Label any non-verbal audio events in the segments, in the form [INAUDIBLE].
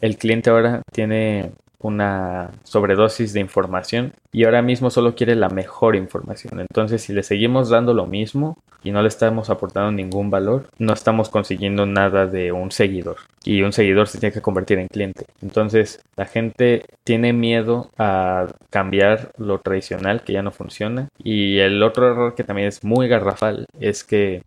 el cliente ahora tiene una sobredosis de información y ahora mismo solo quiere la mejor información. Entonces, si le seguimos dando lo mismo y no le estamos aportando ningún valor, no estamos consiguiendo nada de un seguidor. Y un seguidor se tiene que convertir en cliente. Entonces, la gente tiene miedo a cambiar lo tradicional que ya no funciona. Y el otro error que también es muy garrafal es que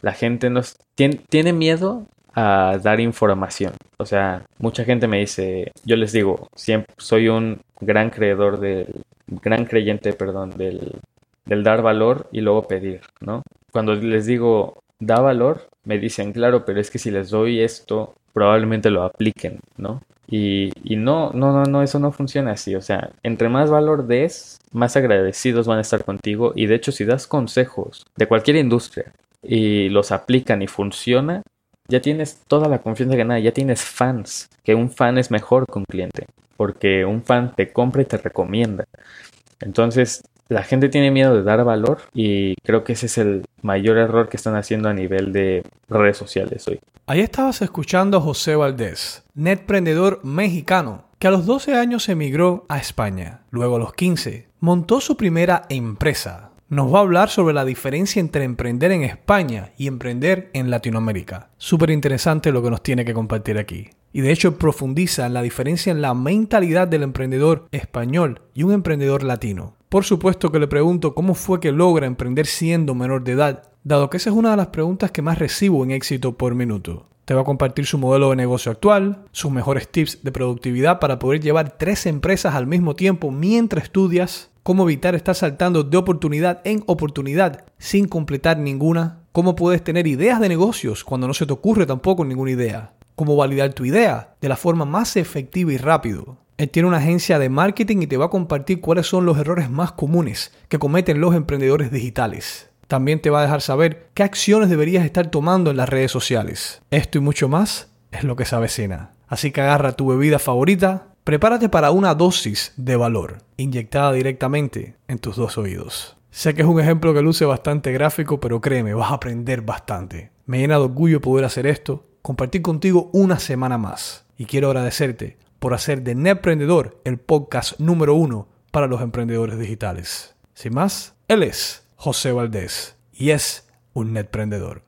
la gente no tiene, tiene miedo a dar información. O sea, mucha gente me dice, yo les digo, siempre soy un gran creedor del, gran creyente, perdón, del, dar valor y luego pedir, ¿no? Cuando les digo, da valor, me dicen, claro, pero es que si les doy esto, probablemente lo apliquen, ¿no? Y, y, no, no, no, no, eso no funciona así. O sea, entre más valor des, más agradecidos van a estar contigo. Y de hecho, si das consejos de cualquier industria y los aplican y funciona, ya tienes toda la confianza ganada, ya tienes fans, que un fan es mejor que un cliente, porque un fan te compra y te recomienda. Entonces, la gente tiene miedo de dar valor y creo que ese es el mayor error que están haciendo a nivel de redes sociales hoy. Ahí estabas escuchando a José Valdés, netprendedor mexicano, que a los 12 años emigró a España. Luego a los 15 montó su primera empresa, nos va a hablar sobre la diferencia entre emprender en España y emprender en Latinoamérica. Súper interesante lo que nos tiene que compartir aquí. Y de hecho profundiza en la diferencia en la mentalidad del emprendedor español y un emprendedor latino. Por supuesto que le pregunto cómo fue que logra emprender siendo menor de edad, dado que esa es una de las preguntas que más recibo en éxito por minuto. Te va a compartir su modelo de negocio actual, sus mejores tips de productividad para poder llevar tres empresas al mismo tiempo mientras estudias, cómo evitar estar saltando de oportunidad en oportunidad sin completar ninguna, cómo puedes tener ideas de negocios cuando no se te ocurre tampoco ninguna idea, cómo validar tu idea de la forma más efectiva y rápido. Él tiene una agencia de marketing y te va a compartir cuáles son los errores más comunes que cometen los emprendedores digitales. También te va a dejar saber qué acciones deberías estar tomando en las redes sociales. Esto y mucho más es lo que se avecina. Así que agarra tu bebida favorita, Prepárate para una dosis de valor inyectada directamente en tus dos oídos. Sé que es un ejemplo que luce bastante gráfico, pero créeme, vas a aprender bastante. Me llena de orgullo poder hacer esto, compartir contigo una semana más. Y quiero agradecerte por hacer de Netprendedor el podcast número uno para los emprendedores digitales. Sin más, él es José Valdés y es un Netprendedor.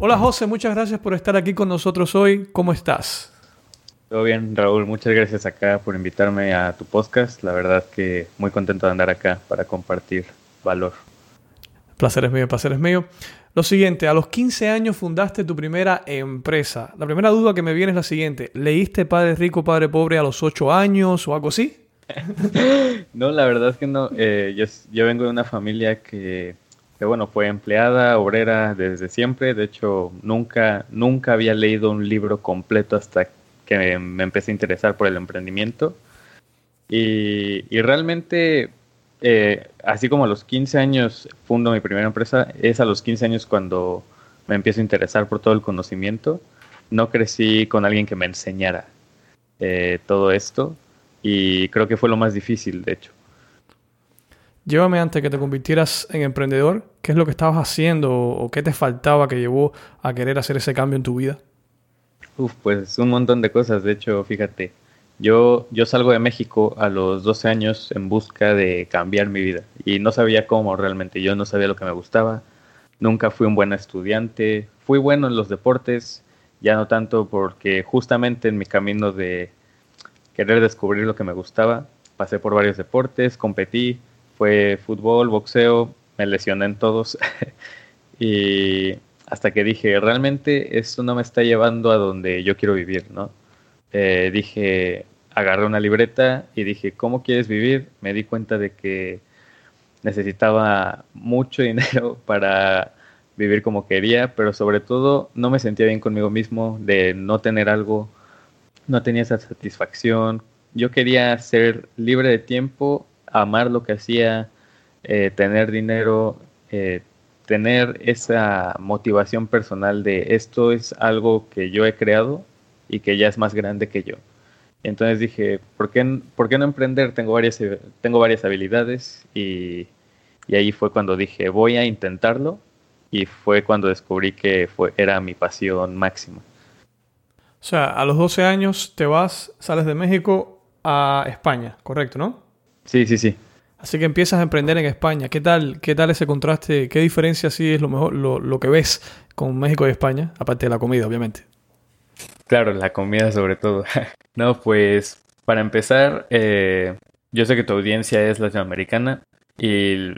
Hola José, muchas gracias por estar aquí con nosotros hoy. ¿Cómo estás? Todo bien, Raúl. Muchas gracias acá por invitarme a tu podcast. La verdad que muy contento de andar acá para compartir valor. Placer es mío, placer es mío. Lo siguiente, a los 15 años fundaste tu primera empresa. La primera duda que me viene es la siguiente. ¿Leíste Padre Rico, Padre Pobre a los 8 años o algo así? [LAUGHS] no, la verdad es que no. Eh, yo, yo vengo de una familia que que bueno, fue empleada, obrera desde siempre. De hecho, nunca, nunca había leído un libro completo hasta que me, empecé a interesar por el emprendimiento. Y, realmente, eh, así como a los 15 años fundo mi primera empresa, es a los 15 años cuando me empiezo a interesar por todo el conocimiento. No crecí con alguien que me enseñara eh, todo esto y creo que fue lo más difícil, de hecho. Llévame antes que te convirtieras en emprendedor, ¿qué es lo que estabas haciendo o qué te faltaba que llevó a querer hacer ese cambio en tu vida? Uf, pues un montón de cosas. De hecho, fíjate, yo, yo salgo de México a los 12 años en busca de cambiar mi vida y no sabía cómo realmente. Yo no sabía lo que me gustaba. Nunca fui un buen estudiante. Fui bueno en los deportes, ya no tanto porque justamente en mi camino de querer descubrir lo que me gustaba, pasé por varios deportes, competí, fue fútbol, boxeo, me lesioné en todos. [LAUGHS] y hasta que dije, realmente esto no me está llevando a donde yo quiero vivir, ¿no? Eh, dije, agarré una libreta y dije, ¿cómo quieres vivir? Me di cuenta de que necesitaba mucho [LAUGHS] dinero para vivir como quería, pero sobre todo no me sentía bien conmigo mismo de no tener algo, no tenía esa satisfacción. Yo quería ser libre de tiempo, amar lo que hacía, eh, tener dinero, eh, tener esa motivación personal de esto es algo que yo he creado y que ya es más grande que yo. Entonces dije, ¿por qué, ¿por qué no emprender? Tengo varias, tengo varias habilidades y, y ahí fue cuando dije, voy a intentarlo y fue cuando descubrí que fue, era mi pasión máxima. O sea, a los 12 años te vas, sales de México a España, ¿correcto, no? Sí, sí, sí. Así que empiezas a emprender en España. ¿Qué tal, qué tal ese contraste? ¿Qué diferencia sí es lo mejor, lo, lo que ves con México y España? Aparte de la comida, obviamente. Claro, la comida sobre todo. [LAUGHS] no, pues para empezar, eh, yo sé que tu audiencia es latinoamericana y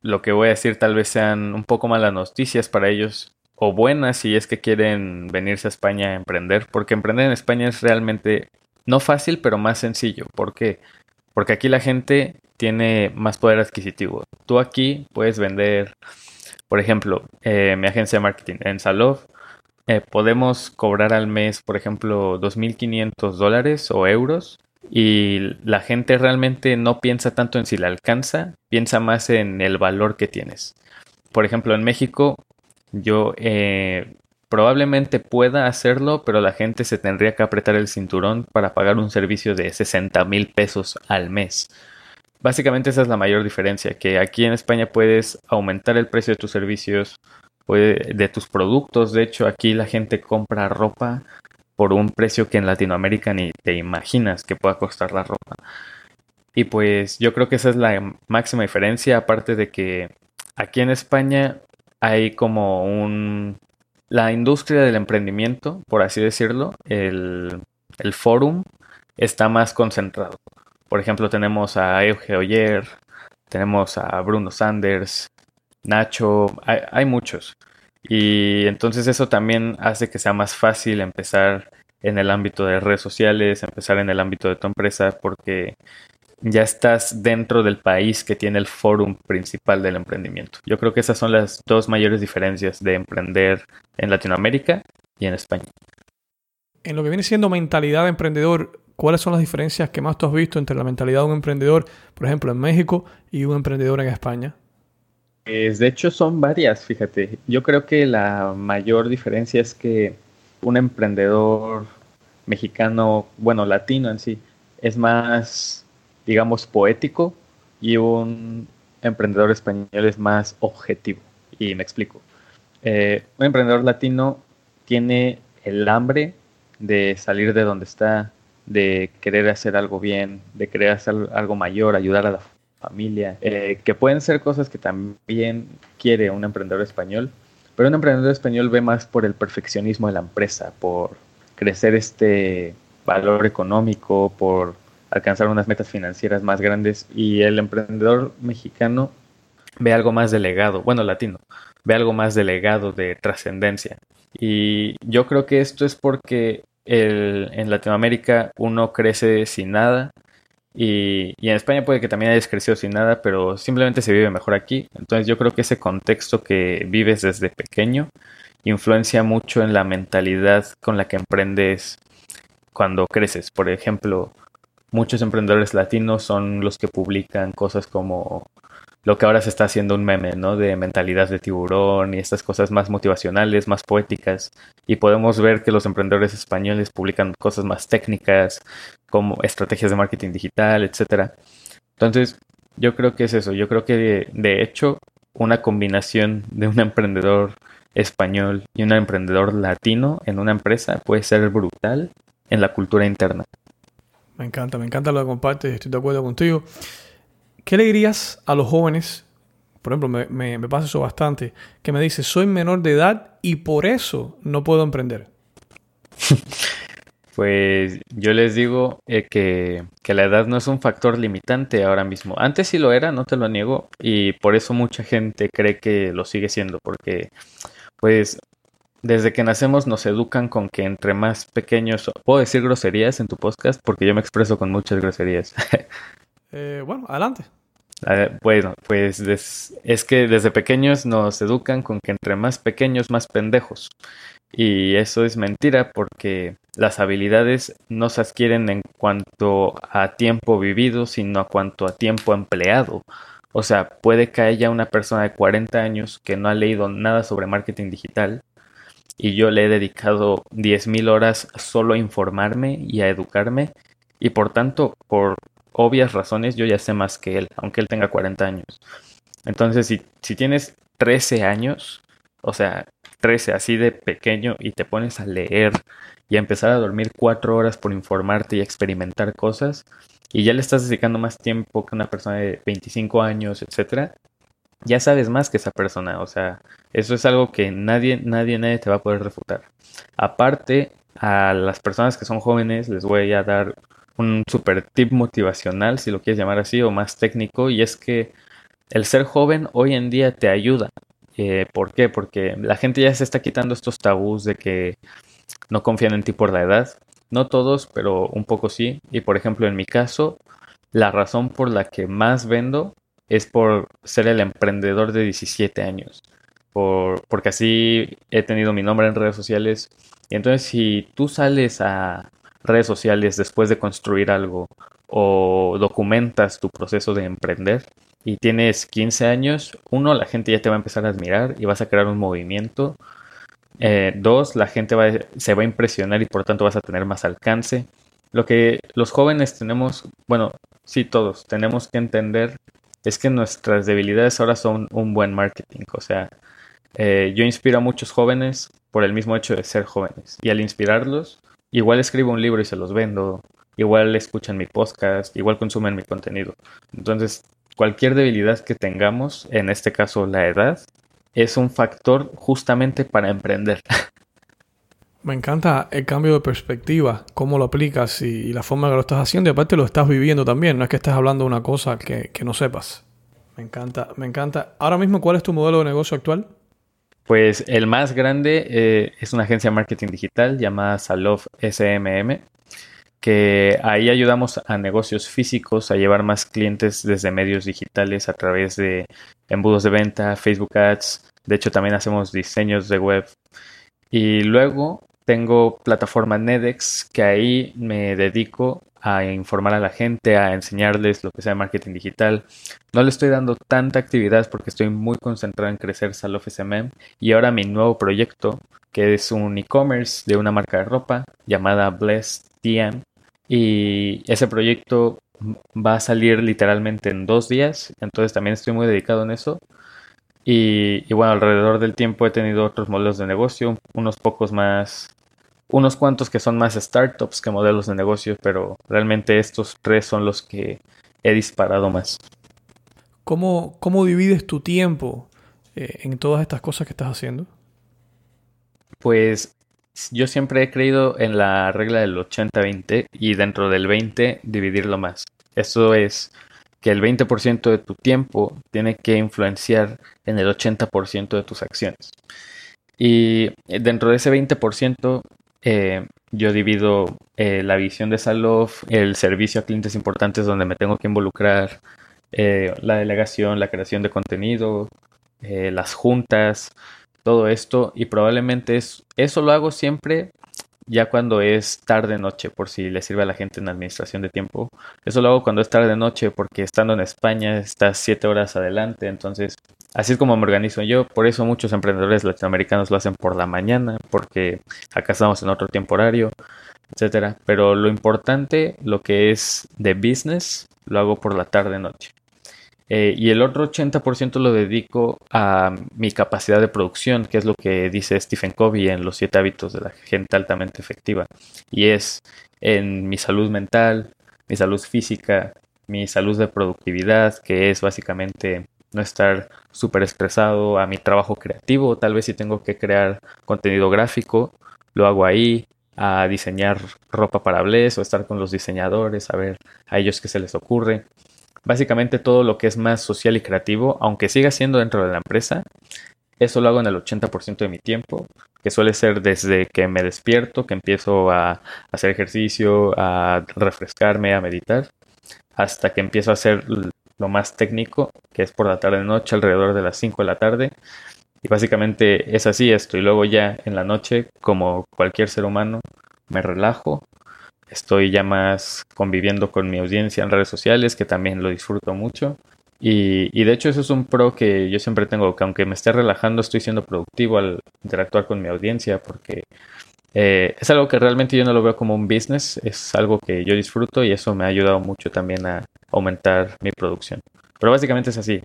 lo que voy a decir tal vez sean un poco malas noticias para ellos o buenas si es que quieren venirse a España a emprender, porque emprender en España es realmente no fácil, pero más sencillo. ¿Por qué? Porque aquí la gente tiene más poder adquisitivo. Tú aquí puedes vender, por ejemplo, eh, mi agencia de marketing en Salov, eh, podemos cobrar al mes, por ejemplo, 2.500 dólares o euros y la gente realmente no piensa tanto en si le alcanza, piensa más en el valor que tienes. Por ejemplo, en México yo eh, probablemente pueda hacerlo, pero la gente se tendría que apretar el cinturón para pagar un servicio de 60 mil pesos al mes. Básicamente esa es la mayor diferencia, que aquí en España puedes aumentar el precio de tus servicios, de tus productos. De hecho, aquí la gente compra ropa por un precio que en Latinoamérica ni te imaginas que pueda costar la ropa. Y pues yo creo que esa es la máxima diferencia, aparte de que aquí en España hay como un... La industria del emprendimiento, por así decirlo, el, el forum está más concentrado. Por ejemplo, tenemos a Euge Oyer, tenemos a Bruno Sanders, Nacho, hay, hay muchos. Y entonces eso también hace que sea más fácil empezar en el ámbito de redes sociales, empezar en el ámbito de tu empresa, porque ya estás dentro del país que tiene el fórum principal del emprendimiento. Yo creo que esas son las dos mayores diferencias de emprender en Latinoamérica y en España. En lo que viene siendo mentalidad de emprendedor, ¿cuáles son las diferencias que más tú has visto entre la mentalidad de un emprendedor, por ejemplo, en México y un emprendedor en España? Pues, de hecho son varias, fíjate. Yo creo que la mayor diferencia es que un emprendedor mexicano, bueno, latino en sí, es más, digamos, poético y un emprendedor español es más objetivo. Y me explico. Eh, un emprendedor latino tiene el hambre de salir de donde está, de querer hacer algo bien, de querer hacer algo mayor, ayudar a la familia, eh, que pueden ser cosas que también quiere un emprendedor español, pero un emprendedor español ve más por el perfeccionismo de la empresa, por crecer este valor económico, por alcanzar unas metas financieras más grandes y el emprendedor mexicano ve algo más delegado, bueno, latino, ve algo más delegado de trascendencia. Y yo creo que esto es porque el, en Latinoamérica uno crece sin nada, y, en España puede que también hayas crecido sin nada, pero simplemente se vive mejor aquí. Entonces yo creo que ese contexto que vives desde pequeño influencia mucho en la mentalidad con la que emprendes cuando creces. Por ejemplo, muchos emprendedores latinos son los que publican cosas como lo que ahora se está haciendo un meme, ¿no? De mentalidad de tiburón y estas cosas más motivacionales, más poéticas. Y podemos ver que los emprendedores españoles publican cosas más técnicas, como estrategias de marketing digital, etcétera. Entonces, yo creo que es eso. Yo creo que de, hecho, una combinación de un emprendedor español y un emprendedor latino en una empresa puede ser brutal en la cultura interna. Me encanta, me encanta lo que compartes, estoy de acuerdo contigo. ¿Qué le dirías a los jóvenes? Por ejemplo, me, pasa eso bastante, que me dice, soy menor de edad y por eso no puedo emprender. [LAUGHS] Pues yo les digo eh, que, que, la edad no es un factor limitante ahora mismo. Antes sí lo era, no te lo niego, y por eso mucha gente cree que lo sigue siendo, porque pues desde que nacemos nos educan con que entre más pequeños... ¿Puedo decir groserías en tu podcast? Porque yo me expreso con muchas groserías. [LAUGHS] Eh, bueno, adelante. bueno, pues es que desde pequeños nos educan con que entre más pequeños, más pendejos. Y eso es mentira porque las habilidades no se adquieren en cuanto a tiempo vivido, sino a cuanto a tiempo empleado. O sea, puede que haya una persona de 40 años que no ha leído nada sobre marketing digital y yo le he dedicado 10.000 horas solo a informarme y a educarme y por tanto, por obvias razones, yo ya sé más que él, aunque él tenga 40 años. Entonces, si, si tienes 13 años, o sea, 13 así de pequeño y te pones a leer y a empezar a dormir 4 horas por informarte y experimentar cosas, y ya le estás dedicando más tiempo que una persona de 25 años, etcétera, ya sabes más que esa persona, o sea, eso es algo que nadie, nadie, nadie te va a poder refutar. Aparte, a las personas que son jóvenes les voy a dar un super tip motivacional, si lo quieres llamar así, o más técnico, y es que el ser joven hoy en día te ayuda. Eh, ¿Por qué? Porque la gente ya se está quitando estos tabús de que no confían en ti por la edad. No todos, pero un poco sí. Y por ejemplo, en mi caso, la razón por la que más vendo es por ser el emprendedor de 17 años. Por, porque así he tenido mi nombre en redes sociales. Y entonces si tú sales a redes sociales después de construir algo o documentas tu proceso de emprender y tienes 15 años, uno, la gente ya te va a empezar a admirar y vas a crear un movimiento. Eh, dos, la gente va, se va a impresionar y por tanto vas a tener más alcance. Lo que los jóvenes tenemos, bueno, sí todos, tenemos que entender es que nuestras debilidades ahora son un buen marketing. O sea, eh, yo inspiro a muchos jóvenes por el mismo hecho de ser jóvenes. Y al inspirarlos, igual escribo un libro y se los vendo, igual escuchan mi podcast, igual consumen mi contenido. Entonces, cualquier debilidad que tengamos, en este caso la edad, es un factor justamente para emprender. [LAUGHS] Me encanta el cambio de perspectiva, cómo lo aplicas y, la forma que lo estás haciendo y aparte lo estás viviendo también, no es que estés hablando de una cosa que, no sepas. Me encanta, me encanta. Ahora mismo, ¿cuál es tu modelo de negocio actual? Pues el más grande eh, es una agencia de marketing digital llamada Salof SMM, que ahí ayudamos a negocios físicos a llevar más clientes desde medios digitales a través de embudos de venta, Facebook Ads. De hecho, también hacemos diseños de web. Y luego tengo plataforma Nedex, que ahí me dedico a informar a la gente, a enseñarles lo que sea de marketing digital. No le estoy dando tanta actividad porque estoy muy concentrado en crecer Salof SMM y ahora mi nuevo proyecto, que es un e-commerce de una marca de ropa llamada Blessed TM. Y ese proyecto va a salir literalmente en dos días, entonces también estoy muy dedicado en eso. Y, bueno, alrededor del tiempo he tenido otros modelos de negocio, unos pocos más unos cuantos que son más startups que modelos de negocio, pero realmente estos tres son los que he disparado más. ¿Cómo, cómo divides tu tiempo eh, en todas estas cosas que estás haciendo? Pues yo siempre he creído en la regla del 80-20 y dentro del 20 dividirlo más. Eso es que el 20% de tu tiempo tiene que influenciar en el 80% de tus acciones. Y dentro de ese 20% eh, yo divido eh, la visión de Salof, el servicio a clientes importantes donde me tengo que involucrar, eh, la delegación, la creación de contenido, las juntas, todo esto y probablemente es, eso lo hago siempre ya cuando es tarde noche, por si le sirve a la gente en administración de tiempo. Eso lo hago cuando es tarde noche, porque estando en España estás siete horas adelante, entonces así es como me organizo yo. Por eso muchos emprendedores latinoamericanos lo hacen por la mañana, porque acá estamos en otro tiempo horario, etcétera. Pero lo importante, lo que es de business, lo hago por la tarde noche. Eh, y el otro 80% lo dedico a mi capacidad de producción, que es lo que dice Stephen Covey en Los siete hábitos de la gente altamente efectiva. Y es en mi salud mental, mi salud física, mi salud de productividad, que es básicamente no estar súper estresado, a mi trabajo creativo, tal vez si tengo que crear contenido gráfico, lo hago ahí, a diseñar ropa para Bless o estar con los diseñadores, a ver a ellos qué se les ocurre. Básicamente todo lo que es más social y creativo, aunque siga siendo dentro de la empresa, eso lo hago en el 80% de mi tiempo, que suele ser desde que me despierto, que empiezo a hacer ejercicio, a refrescarme, a meditar, hasta que empiezo a hacer lo más técnico, que es por la tarde-noche, alrededor de las 5 de la tarde. Y básicamente es así esto. Y luego ya en la noche, como cualquier ser humano, me relajo. Estoy ya más conviviendo con mi audiencia en redes sociales, que también lo disfruto mucho. Y, y, de hecho eso es un pro que yo siempre tengo, que aunque me esté relajando, estoy siendo productivo al interactuar con mi audiencia, porque eh, es algo que realmente yo no lo veo como un business, es algo que yo disfruto y eso me ha ayudado mucho también a aumentar mi producción. Pero básicamente es así,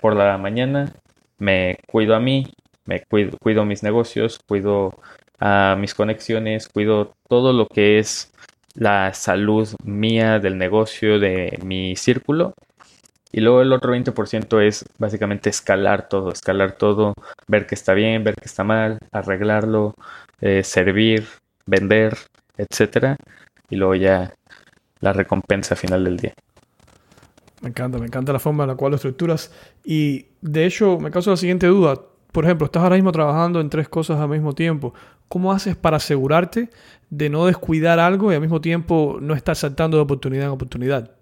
por la mañana me cuido a mí, me cuido, cuido mis negocios, cuido a mis conexiones, cuido todo lo que es la salud mía del negocio, de mi círculo. Y luego el otro 20% es básicamente escalar todo, escalar todo, ver que está bien, ver que está mal, arreglarlo, eh, servir, vender, etcétera. Y luego ya la recompensa final del día. Me encanta, me encanta la forma en la cual lo estructuras. Y de hecho, me causa la siguiente duda. Por ejemplo, estás ahora mismo trabajando en tres cosas al mismo tiempo. ¿Cómo haces para asegurarte de no descuidar algo y al mismo tiempo no estar saltando de oportunidad en oportunidad?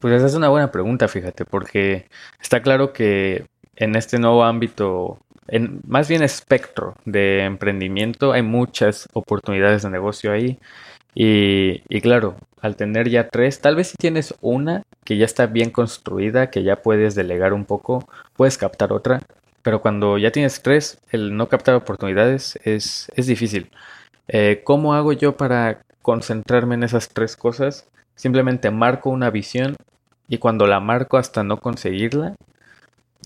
Pues esa es una buena pregunta, fíjate, porque está claro que en este nuevo ámbito, en más bien espectro de emprendimiento, hay muchas oportunidades de negocio ahí. Y, claro, al tener ya tres, tal vez si tienes una que ya está bien construida, que ya puedes delegar un poco, puedes captar otra, pero cuando ya tienes tres, el no captar oportunidades es, es difícil. Eh, ¿Cómo hago yo para concentrarme en esas tres cosas? Simplemente marco una visión y cuando la marco hasta no conseguirla,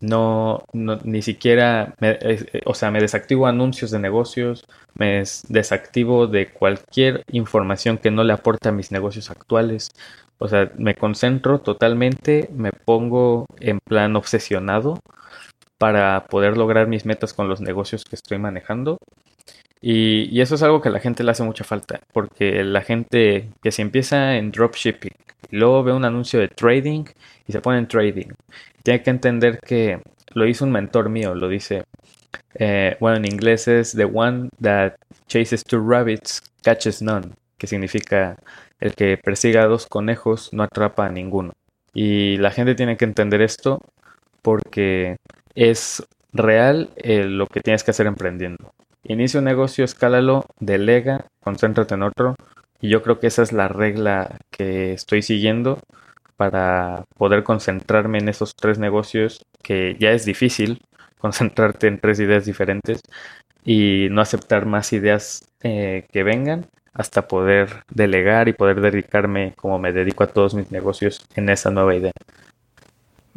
no, ni siquiera, eh, o sea, me desactivo anuncios de negocios, me desactivo de cualquier información que no le aporte a mis negocios actuales. O sea, me concentro totalmente, me pongo en plan obsesionado para poder lograr mis metas con los negocios que estoy manejando. Y, eso es algo que a la gente le hace mucha falta, porque la gente que se empieza en dropshipping, y luego ve un anuncio de trading y se pone en trading, tiene que entender que lo hizo un mentor mío, lo dice, eh, bueno, en inglés es The one that chases two rabbits catches none, que significa el que persiga a dos conejos no atrapa a ninguno. Y la gente tiene que entender esto porque es real eh, lo que tienes que hacer emprendiendo. Inicia un negocio, escálalo, delega, concéntrate en otro. Y yo creo que esa es la regla que estoy siguiendo para poder concentrarme en esos tres negocios que ya es difícil [LAUGHS] concentrarte en tres ideas diferentes y no aceptar más ideas eh, que vengan hasta poder delegar y poder dedicarme como me dedico a todos mis negocios en esa nueva idea.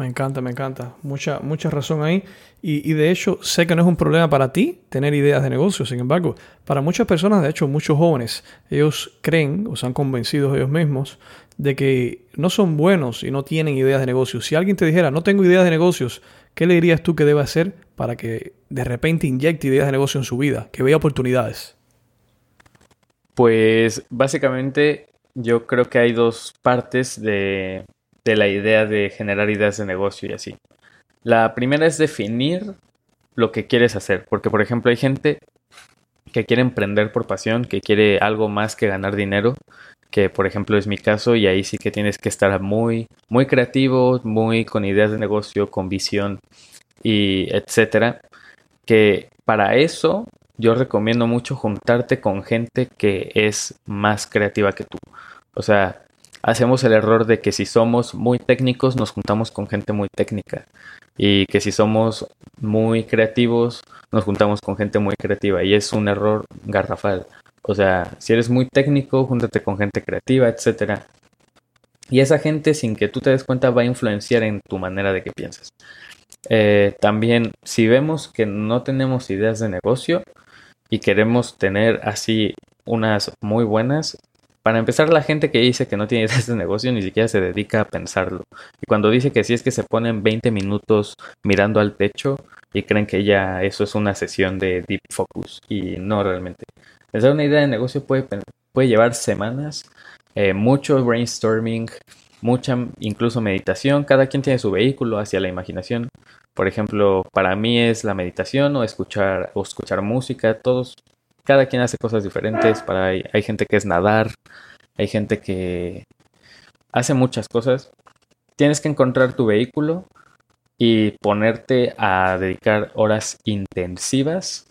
Me encanta, me encanta. Mucha, mucha razón ahí. Y, y, de hecho, sé que no es un problema para ti tener ideas de negocio. Sin embargo, para muchas personas, de hecho, muchos jóvenes, ellos creen o se han convencido ellos mismos de que no son buenos y no tienen ideas de negocios. Si alguien te dijera, no tengo ideas de negocios, ¿qué le dirías tú que debe hacer para que de repente inyecte ideas de negocio en su vida, que vea oportunidades? Pues básicamente yo creo que hay dos partes de, de la idea de generar ideas de negocio y así. La primera es definir lo que quieres hacer, porque por ejemplo hay gente que quiere emprender por pasión, que quiere algo más que ganar dinero, que por ejemplo es mi caso y ahí sí que tienes que estar muy muy creativo, muy con ideas de negocio, con visión y etcétera, que para eso yo recomiendo mucho juntarte con gente que es más creativa que tú. O sea, hacemos el error de que si somos muy técnicos nos juntamos con gente muy técnica y que si somos muy creativos nos juntamos con gente muy creativa y es un error garrafal. O sea, si eres muy técnico, júntate con gente creativa, etc. Y esa gente, sin que tú te des cuenta, va a influenciar en tu manera de que piensas. Eh, también, si vemos que no tenemos ideas de negocio y queremos tener así unas muy buenas, para empezar, la gente que dice que no tiene [LAUGHS] ideas de negocio ni siquiera se dedica a pensarlo. Y cuando dice que sí es que se ponen 20 minutos mirando al techo y creen que ya eso es una sesión de deep focus. Y no realmente. Pensar una idea de negocio puede, puede llevar semanas, eh, mucho brainstorming, mucha incluso meditación. Cada quien tiene su vehículo hacia la imaginación. Por ejemplo, para mí es la meditación o escuchar, o escuchar música. Todos, cada quien hace cosas diferentes. Para, hay, hay gente que es nadar, hay gente que hace muchas cosas. tienes que encontrar tu vehículo y ponerte a dedicar horas intensivas.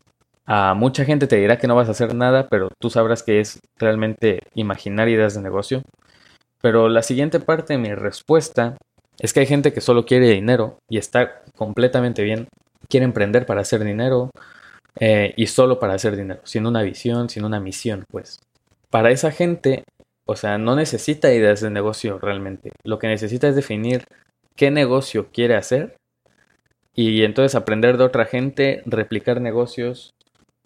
A mucha gente te dirá que no vas a hacer nada, pero tú sabrás que es realmente imaginar ideas de negocio. Pero la siguiente parte de mi respuesta es que hay gente que solo quiere dinero y está completamente bien. Quiere emprender para hacer dinero eh, y solo para hacer dinero, sin una visión, sin una misión, pues. Para esa gente, o sea, no necesita ideas de negocio realmente. Lo que necesita es definir qué negocio quiere hacer y entonces aprender de otra gente, replicar negocios.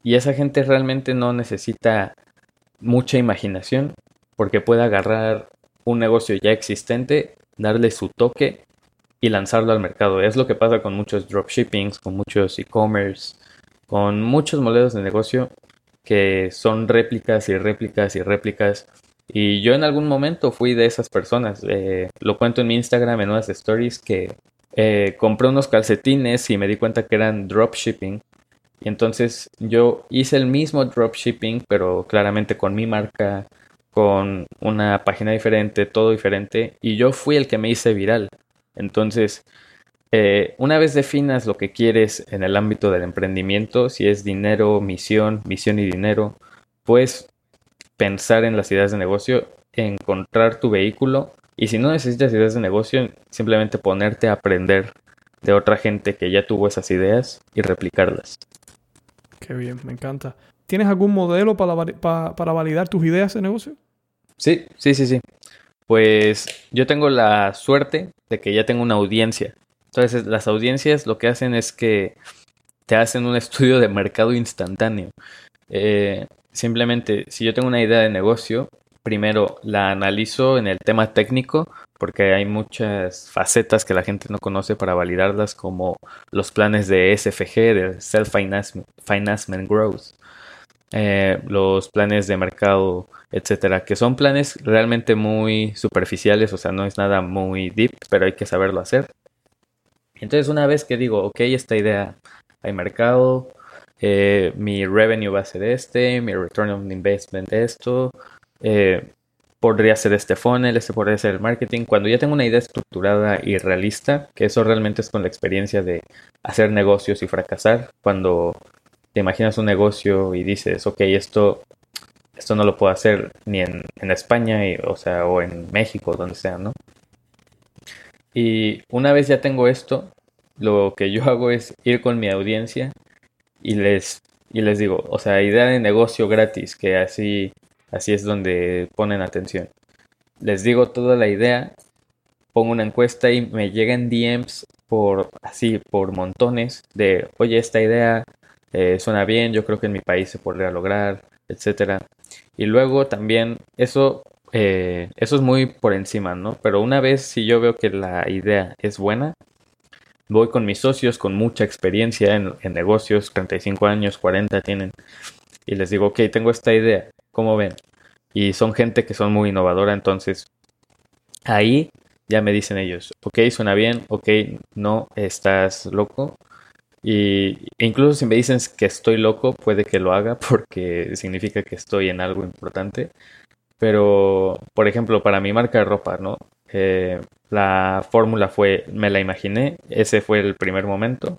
Y esa gente realmente no necesita mucha imaginación porque puede agarrar un negocio ya existente, darle su toque y lanzarlo al mercado. Es lo que pasa con muchos dropshippings, con muchos e-commerce, con muchos modelos de negocio que son réplicas y réplicas y réplicas. Y yo en algún momento fui de esas personas. Eh, lo cuento en mi Instagram en unas stories que eh, compré unos calcetines y me di cuenta que eran dropshipping. Y entonces yo hice el mismo dropshipping, pero claramente con mi marca, con una página diferente, todo diferente. Y yo fui el que me hice viral. Entonces, eh, una vez definas lo que quieres en el ámbito del emprendimiento, si es dinero, misión, misión y dinero, puedes pensar en las ideas de negocio, encontrar tu vehículo y si no necesitas ideas de negocio, simplemente ponerte a aprender de otra gente que ya tuvo esas ideas y replicarlas. Qué bien, me encanta. ¿Tienes algún modelo para, para validar tus ideas de negocio? Sí, sí, sí, sí. Pues yo tengo la suerte de que ya tengo una audiencia. Entonces las audiencias lo que hacen es que te hacen un estudio de mercado instantáneo. Eh, simplemente, si yo tengo una idea de negocio, primero la analizo en el tema técnico, porque hay muchas facetas que la gente no conoce para validarlas, como los planes de SFG, de Self Financement Growth, eh, los planes de mercado, etcétera, que son planes realmente muy superficiales, o sea, no es nada muy deep, pero hay que saberlo hacer. Entonces, una vez que digo, ok, esta idea hay mercado, eh, mi revenue va a ser este, mi return on investment esto, eh, podría ser este funnel, este podría ser el marketing. Cuando ya tengo una idea estructurada y realista, que eso realmente es con la experiencia de hacer negocios y fracasar, cuando te imaginas un negocio y dices, ok, esto, esto no lo puedo hacer ni en, España, o sea, o en México, donde sea, ¿no? Y una vez ya tengo esto, lo que yo [LAUGHS] hago es ir con mi audiencia y les, y les digo, o sea, idea de negocio gratis, que así Así es donde ponen atención. Les digo toda la idea, pongo una encuesta y me llegan DMs por así, por montones de, oye, esta idea eh, suena bien, yo creo que en mi país se podría lograr, etcétera. Y luego también eso, eh, eso es muy por encima, ¿no? Pero una vez si yo veo que la idea es buena, voy con mis socios con mucha experiencia en, en negocios, 35 años, 40 tienen, y les digo, ok, tengo esta idea, ¿Cómo ven? Y son gente que son muy innovadora, entonces ahí ya me dicen ellos, ok, suena bien, ok, no, estás loco. Y incluso si me dicen que estoy loco, puede que lo haga [LAUGHS] porque significa que estoy en algo importante. Pero, por ejemplo, para mi marca de ropa, ¿no? Eh, la fórmula fue, me la imaginé, ese fue el primer momento.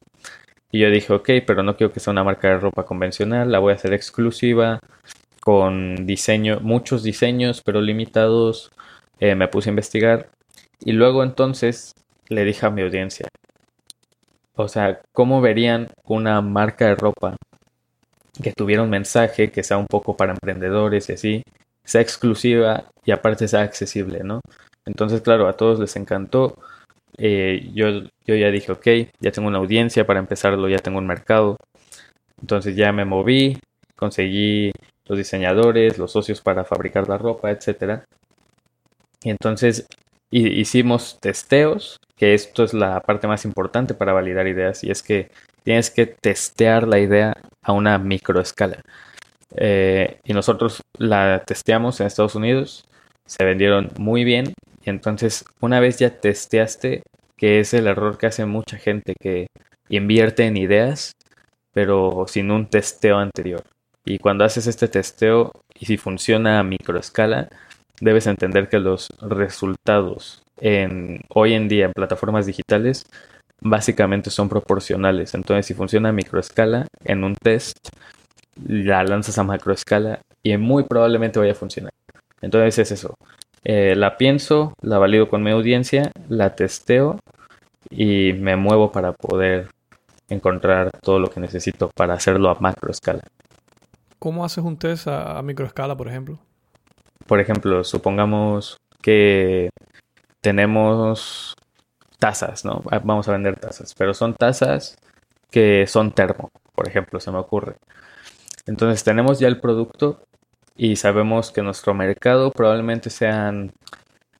Y yo dije, ok, pero no quiero que sea una marca de ropa convencional, la voy a hacer exclusiva, con diseño, muchos diseños, pero limitados. Eh, me puse a investigar y luego entonces le dije a mi audiencia, o sea, ¿cómo verían una marca de ropa que tuviera un mensaje que sea un poco para emprendedores y así, sea exclusiva y aparte sea accesible, ¿no? Entonces, claro, a todos les encantó. Eh, yo, yo ya dije, ok, ya tengo una audiencia para empezarlo, ya tengo un mercado. Entonces ya me moví, conseguí los diseñadores, los socios para fabricar la ropa, etc. Y entonces hicimos testeos, que esto es la parte más importante para validar ideas, y es que tienes que testear la idea a una microescala. Eh, y nosotros la testeamos en Estados Unidos, se vendieron muy bien, y entonces una vez ya testeaste, que es el error que hace mucha gente que invierte en ideas, pero sin un testeo anterior. Y cuando haces este testeo y si funciona a microescala, debes entender que los resultados en, hoy en día en plataformas digitales básicamente son proporcionales. Entonces, si funciona a microescala en un test, la lanzas a macroescala y muy probablemente vaya a funcionar. Entonces es eso. Eh, la pienso, la valido con mi audiencia, la testeo y me muevo para poder encontrar todo lo que necesito para hacerlo a macroescala. ¿Cómo haces un test a, a microescala, por ejemplo? Por ejemplo, supongamos que tenemos tazas, ¿no? Ah, vamos a vender tazas, pero son tazas que son termo, por ejemplo, se me ocurre. Entonces tenemos ya el producto y sabemos que nuestro mercado probablemente sean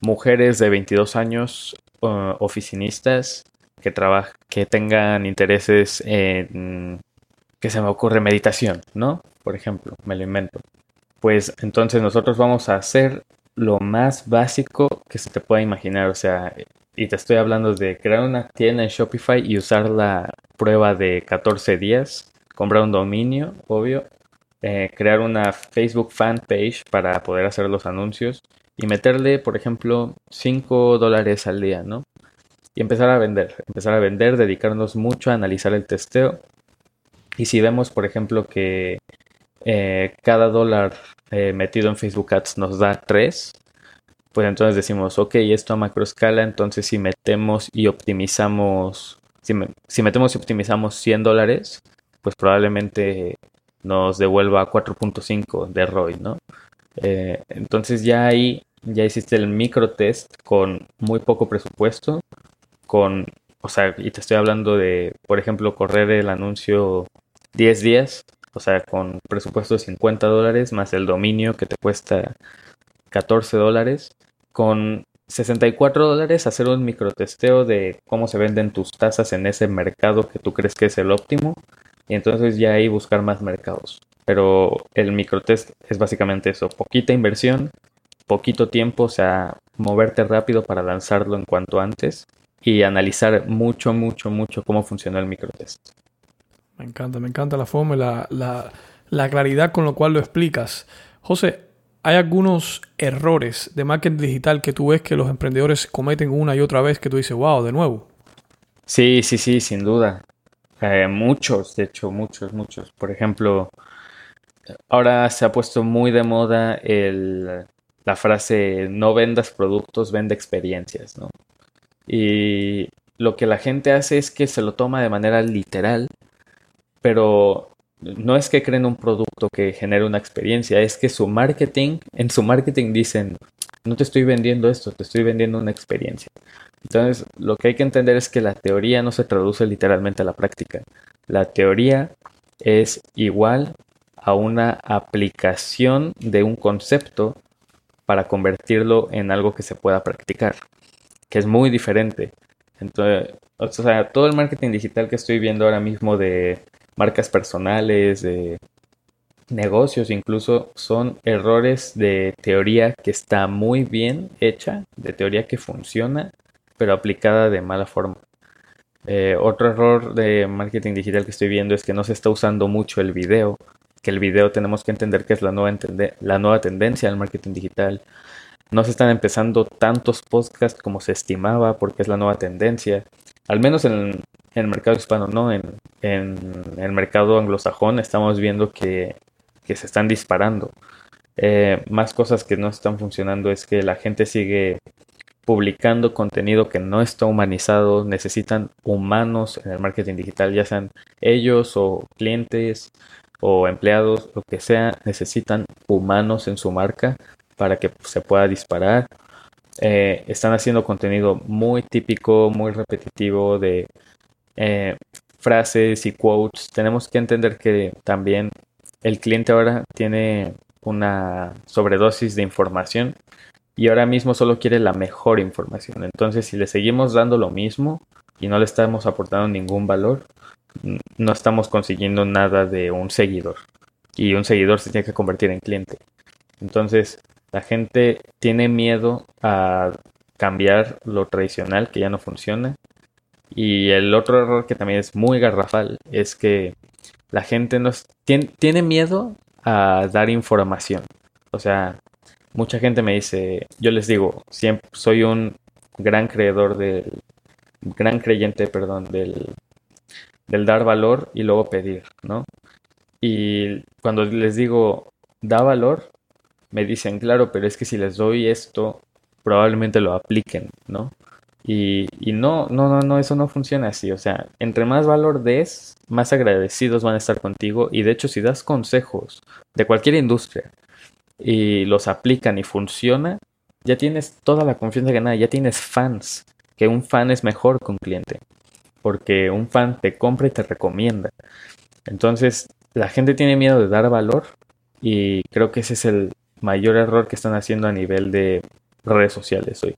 mujeres de 22 años oficinistas que que tengan intereses en que se me ocurre meditación, ¿no? Por ejemplo, me lo invento. Pues entonces nosotros vamos a hacer lo más básico que se te pueda imaginar, o sea, y te estoy hablando de crear una tienda en Shopify y usar la prueba de 14 días, comprar un dominio, obvio, eh, crear una Facebook fan page para poder hacer los anuncios y meterle, por ejemplo, 5 dólares al día, ¿no? Y empezar a vender, empezar a vender, dedicarnos mucho a analizar el testeo. Y si vemos, por ejemplo, que eh, cada dólar eh, metido en Facebook Ads nos da 3, pues entonces decimos, ok, esto a macro escala, entonces si metemos y optimizamos, si, metemos y optimizamos 100 dólares, pues probablemente nos devuelva 4.5 de ROI, ¿no? Eh, entonces ya ahí ya hiciste el micro test con muy poco presupuesto, con, o sea, y te estoy hablando de, por ejemplo, correr el anuncio 10 días, o sea, con presupuesto de 50 dólares más el dominio que te cuesta 14 dólares, con 64 dólares hacer un microtesteo de cómo se venden tus tasas en ese mercado que tú crees que es el óptimo y entonces ya ahí buscar más mercados. Pero el microtest es básicamente eso, poquita inversión, poquito tiempo, o sea, moverte rápido para lanzarlo en cuanto antes y analizar mucho, mucho, mucho cómo funciona el microtest. Me encanta, me encanta la forma y la, la, la claridad con lo cual lo explicas. José, ¿hay algunos errores de marketing digital que tú ves que los emprendedores cometen una y otra vez que tú dices, wow, de nuevo? Sí, sí, sí, sin duda. Eh, muchos, de hecho, muchos, muchos. Por ejemplo, ahora se ha puesto muy de moda el, la frase no vendas productos, vende experiencias, ¿no? Y lo que la gente hace es que se lo toma de manera literal, pero no es que creen un producto que genere una experiencia, es que su marketing, en su marketing dicen, no te estoy vendiendo esto, te estoy vendiendo una experiencia. Entonces, lo que hay que entender es que la teoría no se traduce literalmente a la práctica. La teoría es igual a una aplicación de un concepto para convertirlo en algo que se pueda practicar, que es muy diferente. Entonces, o sea, todo el marketing digital que estoy viendo ahora mismo de marcas personales, de negocios incluso, son errores de teoría que está muy bien hecha, de teoría que funciona, pero aplicada de mala forma. Eh, otro error de marketing digital que estoy viendo es que no se está usando mucho el video, que el video tenemos que entender que es la nueva, tendencia del marketing digital. No se están empezando tantos podcasts como se estimaba porque es la nueva tendencia. Al menos en, el mercado hispano, no. En, el mercado anglosajón estamos viendo que, se están disparando. Eh, más cosas que no están funcionando es que la gente sigue publicando contenido que no está humanizado, necesitan humanos en el marketing digital, ya sean ellos o clientes o empleados, lo que sea, necesitan humanos en su marca para que se pueda disparar. Eh, están haciendo contenido muy típico, muy repetitivo de eh, frases y quotes. Tenemos que entender que también el cliente ahora tiene una sobredosis de información y ahora mismo solo quiere la mejor información. Entonces, si le seguimos dando lo mismo y no le estamos aportando ningún valor, no estamos consiguiendo nada de un seguidor. Y un seguidor se tiene que convertir en cliente. Entonces, la gente tiene miedo a cambiar lo tradicional que ya no funciona. Y el otro error que también es muy garrafal es que la gente no tiene, tiene miedo a dar información. O sea, mucha gente me dice, yo les digo, siempre soy un gran creedor del, gran creyente, perdón, del, del dar valor y luego pedir, ¿no? Y cuando les digo, da valor, me dicen, claro, pero es que si les doy esto, probablemente lo apliquen, ¿no? Y, y, no, no, no, no, eso no funciona así. O sea, entre más valor des, más agradecidos van a estar contigo. Y de hecho, si das consejos de cualquier industria y los aplican y funciona, ya tienes toda la confianza ganada, ya tienes fans. Que un fan es mejor que un cliente. Porque un fan te compra y te recomienda. Entonces, la gente tiene miedo de dar valor. Y creo que ese es el mayor error que están haciendo a nivel de redes sociales hoy.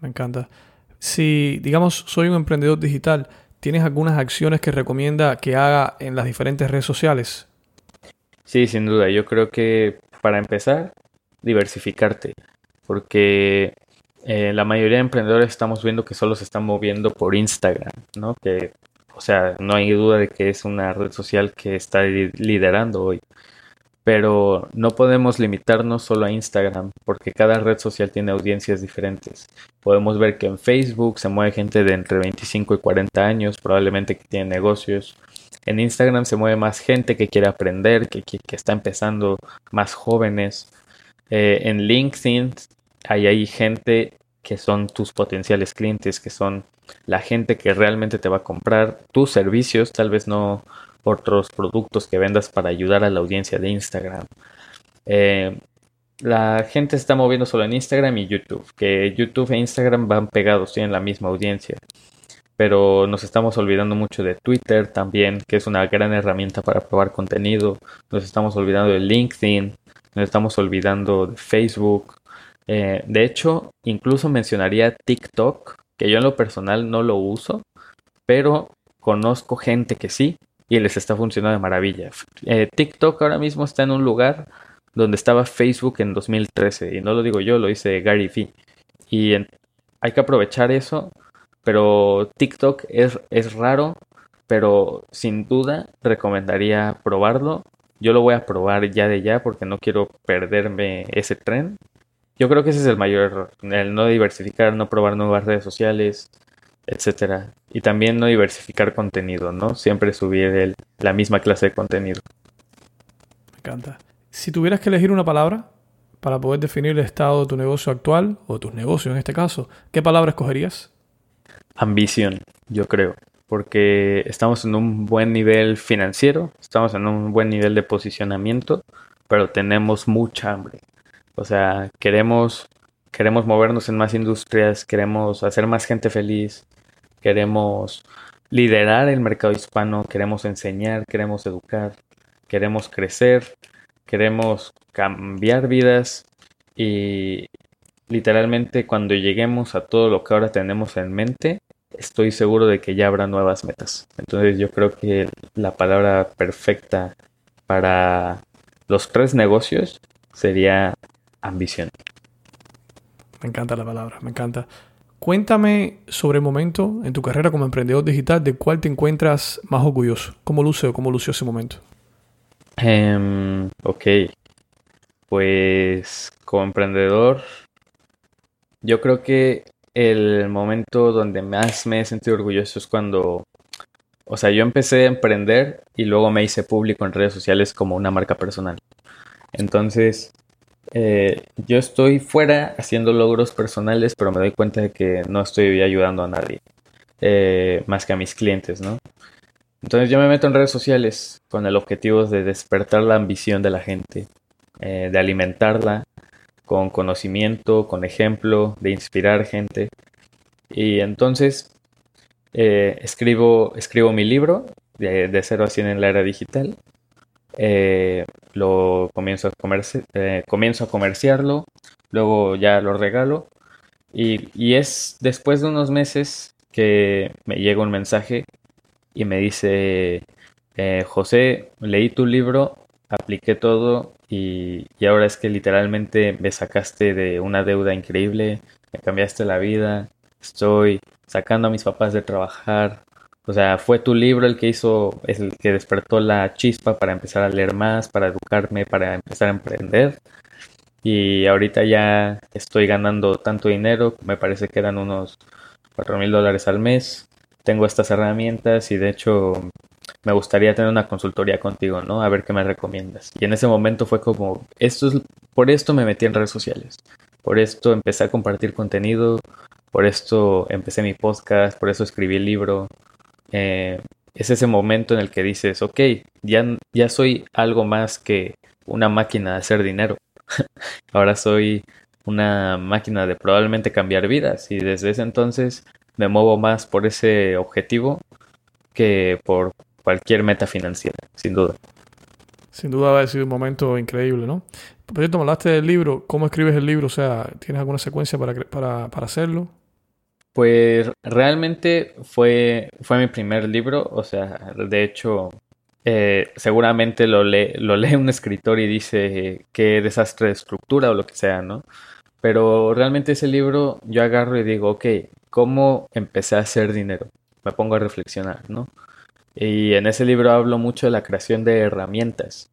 Me encanta. Si, digamos, soy un emprendedor digital, ¿tienes algunas acciones que recomienda que haga en las diferentes redes sociales? Sí, sin duda. Yo creo que para empezar, diversificarte. Porque eh, la mayoría de emprendedores estamos viendo que solo se están moviendo por Instagram, ¿no? Que, o sea, no hay duda de que es una red social que está liderando hoy pero no podemos limitarnos solo a Instagram porque cada red social tiene audiencias diferentes. Podemos ver que en Facebook se mueve gente de entre 25 y 40 años, probablemente que tiene negocios. En Instagram se mueve más gente que quiere aprender, que, está empezando, más jóvenes. Eh, en LinkedIn hay ahí gente que son tus potenciales clientes, que son la gente que realmente te va a comprar tus servicios, tal vez no otros productos que vendas para ayudar a la audiencia de Instagram. Eh, la gente se está moviendo solo en Instagram y YouTube, que YouTube e Instagram van pegados, tienen la misma audiencia. Pero nos estamos olvidando mucho de Twitter también, que es una gran herramienta para probar contenido. Nos estamos olvidando de LinkedIn, nos estamos olvidando de Facebook. Eh, de hecho, incluso mencionaría TikTok, que yo en lo personal no lo uso, pero conozco gente que sí, y les está funcionando de maravilla. Eh, TikTok ahora mismo está en un lugar donde estaba Facebook en 2013 y no lo digo yo, lo dice Gary Vee. Y hay que aprovechar eso, pero TikTok es, es raro, pero sin duda recomendaría probarlo. Yo lo voy a probar ya de ya porque no quiero perderme ese tren. Yo creo que ese es el mayor error, el no diversificar, no probar nuevas redes sociales, etcétera. Y también no diversificar contenido, ¿no? Siempre subir la misma clase de contenido. Me encanta. Si tuvieras que elegir una palabra para poder definir el estado de tu negocio actual, o tus negocios en este caso, ¿qué palabra escogerías? Ambición, yo creo. Porque estamos en un buen nivel financiero, estamos en un buen nivel de posicionamiento, pero tenemos mucha hambre. O sea, queremos queremos movernos en más industrias, queremos hacer más gente feliz, queremos liderar el mercado hispano, queremos enseñar, queremos educar, queremos crecer, queremos cambiar vidas y literalmente cuando lleguemos a todo lo que ahora tenemos en mente, estoy seguro de que ya habrá nuevas metas. Entonces yo creo que la palabra perfecta para los tres negocios sería ambición. Me encanta la palabra, me encanta. Cuéntame sobre el momento en tu carrera como emprendedor digital de cuál te encuentras más orgulloso. ¿Cómo luce o cómo lució ese momento? Um, ok. Pues como emprendedor, yo creo que el momento donde más me he sentido orgulloso es cuando, o sea, yo empecé a emprender y luego me hice público en redes sociales como una marca personal. Entonces, eh, yo estoy fuera haciendo logros personales, pero me doy cuenta de que no estoy ayudando a nadie, eh, más que a mis clientes, ¿no? Entonces yo me meto en redes sociales con el objetivo de despertar la ambición de la gente, eh, de alimentarla con conocimiento, con ejemplo, de inspirar gente. Y entonces escribo, escribo mi libro de, de 0 a 100 en la era digital eh, lo comienzo a, eh, comienzo a comerciarlo, luego ya lo regalo y, es después de unos meses que me llega un mensaje y me dice, eh, José, leí tu libro, apliqué todo y, ahora es que literalmente me sacaste de una deuda increíble, me cambiaste la vida, estoy sacando a mis papás de trabajar, o sea, fue tu libro el que hizo, es el que despertó la chispa para empezar a leer más, para educarme, para empezar a emprender. y ahorita ya estoy ganando tanto dinero, me parece que eran unos 4 mil dólares al mes. Tengo estas herramientas y de hecho me gustaría tener una consultoría contigo, ¿no? A ver qué me recomiendas. Y en ese momento fue como, esto es, por esto me metí en redes sociales, por esto empecé a compartir contenido, por esto empecé mi podcast, por eso escribí el libro. Eh, es ese momento en el que dices, ok, ya, ya soy algo más que una máquina de hacer dinero. [LAUGHS] Ahora soy una máquina de probablemente cambiar vidas y desde ese entonces me muevo más por ese objetivo que por cualquier meta financiera, sin duda. Sin duda ha sido un momento increíble, ¿no? Por cierto, me hablaste del libro. ¿Cómo escribes el libro? O sea, ¿tienes alguna secuencia para, para, para hacerlo? Pues realmente fue, fue mi primer libro, o sea, de hecho, eh, seguramente lo lee, lo lee un escritor y dice qué desastre de estructura o lo que sea, ¿no? Pero realmente ese libro yo agarro y digo, ok, ¿cómo empecé a hacer dinero? Me pongo a reflexionar, ¿no? Y en ese libro hablo mucho de la creación de herramientas.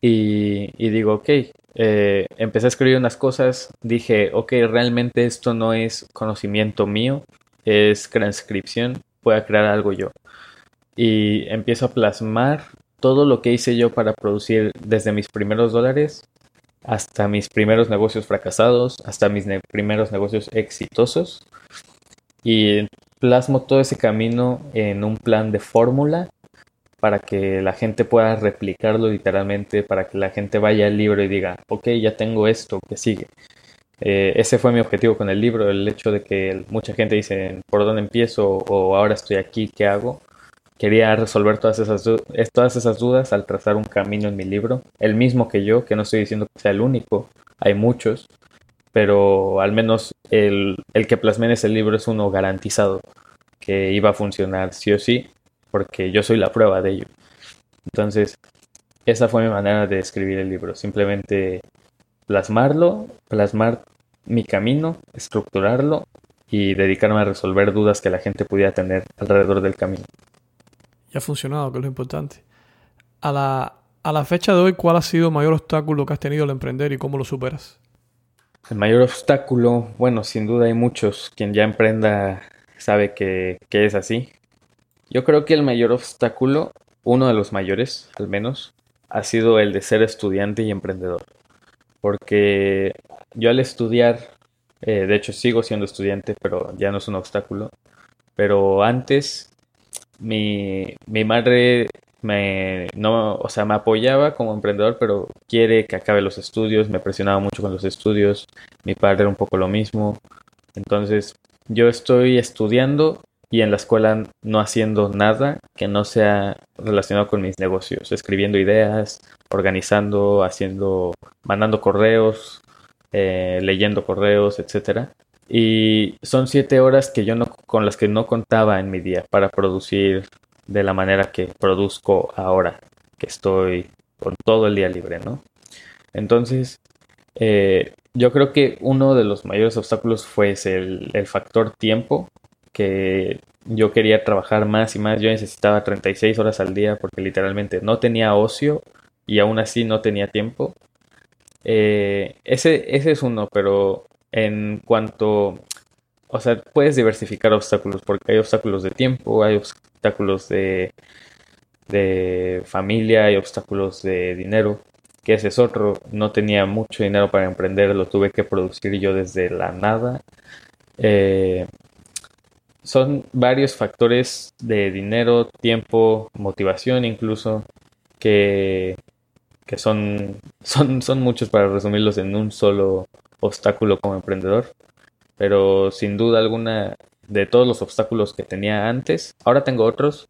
Y, digo, ok, eh, empecé a escribir unas cosas, dije, ok, realmente esto no es conocimiento mío, es transcripción, voy a crear algo yo. Y empiezo a plasmar todo lo que hice yo para producir desde mis primeros dólares hasta mis primeros negocios fracasados, hasta mis primeros negocios exitosos. Y plasmo todo ese camino en un plan de fórmula para que la gente pueda replicarlo literalmente, para que la gente vaya al libro y diga, ok, ya tengo esto, que sigue. Eh, ese fue mi objetivo con el libro, el hecho de que mucha gente dice, ¿por dónde empiezo? o ahora estoy aquí, ¿qué hago? Quería resolver todas esas, todas esas dudas al trazar un camino en mi libro, el mismo que yo, que no estoy diciendo que sea el único, hay muchos, pero al menos el, que plasmé en ese libro es uno garantizado, que iba a funcionar sí o sí, porque yo soy la prueba de ello. Entonces, esa fue mi manera de escribir el libro, simplemente plasmarlo, plasmar mi camino, estructurarlo y dedicarme a resolver dudas que la gente pudiera tener alrededor del camino. Y ha funcionado, que es lo importante. A la, a la fecha de hoy, ¿cuál ha sido el mayor obstáculo que has tenido al emprender y cómo lo superas? El mayor obstáculo, bueno, sin duda hay muchos. Quien ya emprenda sabe que, que es así. Yo creo que el mayor obstáculo, uno de los mayores al menos, ha sido el de ser estudiante y emprendedor. Porque yo al estudiar, eh, de hecho sigo siendo estudiante, pero ya no es un obstáculo. Pero antes, mi, mi madre me, no, o sea, me apoyaba como emprendedor, pero quiere que acabe los estudios, me presionaba mucho con los estudios. Mi padre era un poco lo mismo. Entonces, yo estoy estudiando y en la escuela no haciendo nada que no sea relacionado con mis negocios, escribiendo ideas, organizando, haciendo, mandando correos, eh, leyendo correos, etcétera. Y son siete horas que yo no, con las que no contaba en mi día para producir de la manera que produzco ahora, que estoy con todo el día libre, ¿no? Entonces, eh, yo creo que uno de los mayores obstáculos fue el, el factor tiempo que yo quería trabajar más y más. Yo necesitaba 36 horas al día porque literalmente no tenía ocio y aún así no tenía tiempo. Eh, ese, ese es uno, pero en cuanto, o sea, puedes diversificar obstáculos porque hay obstáculos de tiempo, hay obstáculos de, de familia, hay obstáculos de dinero, que ese es otro. No tenía mucho dinero para emprender, lo tuve que producir yo desde la nada. Eh, son varios factores de dinero, tiempo, motivación incluso, que, que son, son, son muchos para resumirlos en un solo obstáculo como emprendedor. Pero sin duda alguna, de todos los obstáculos que tenía antes, ahora tengo otros,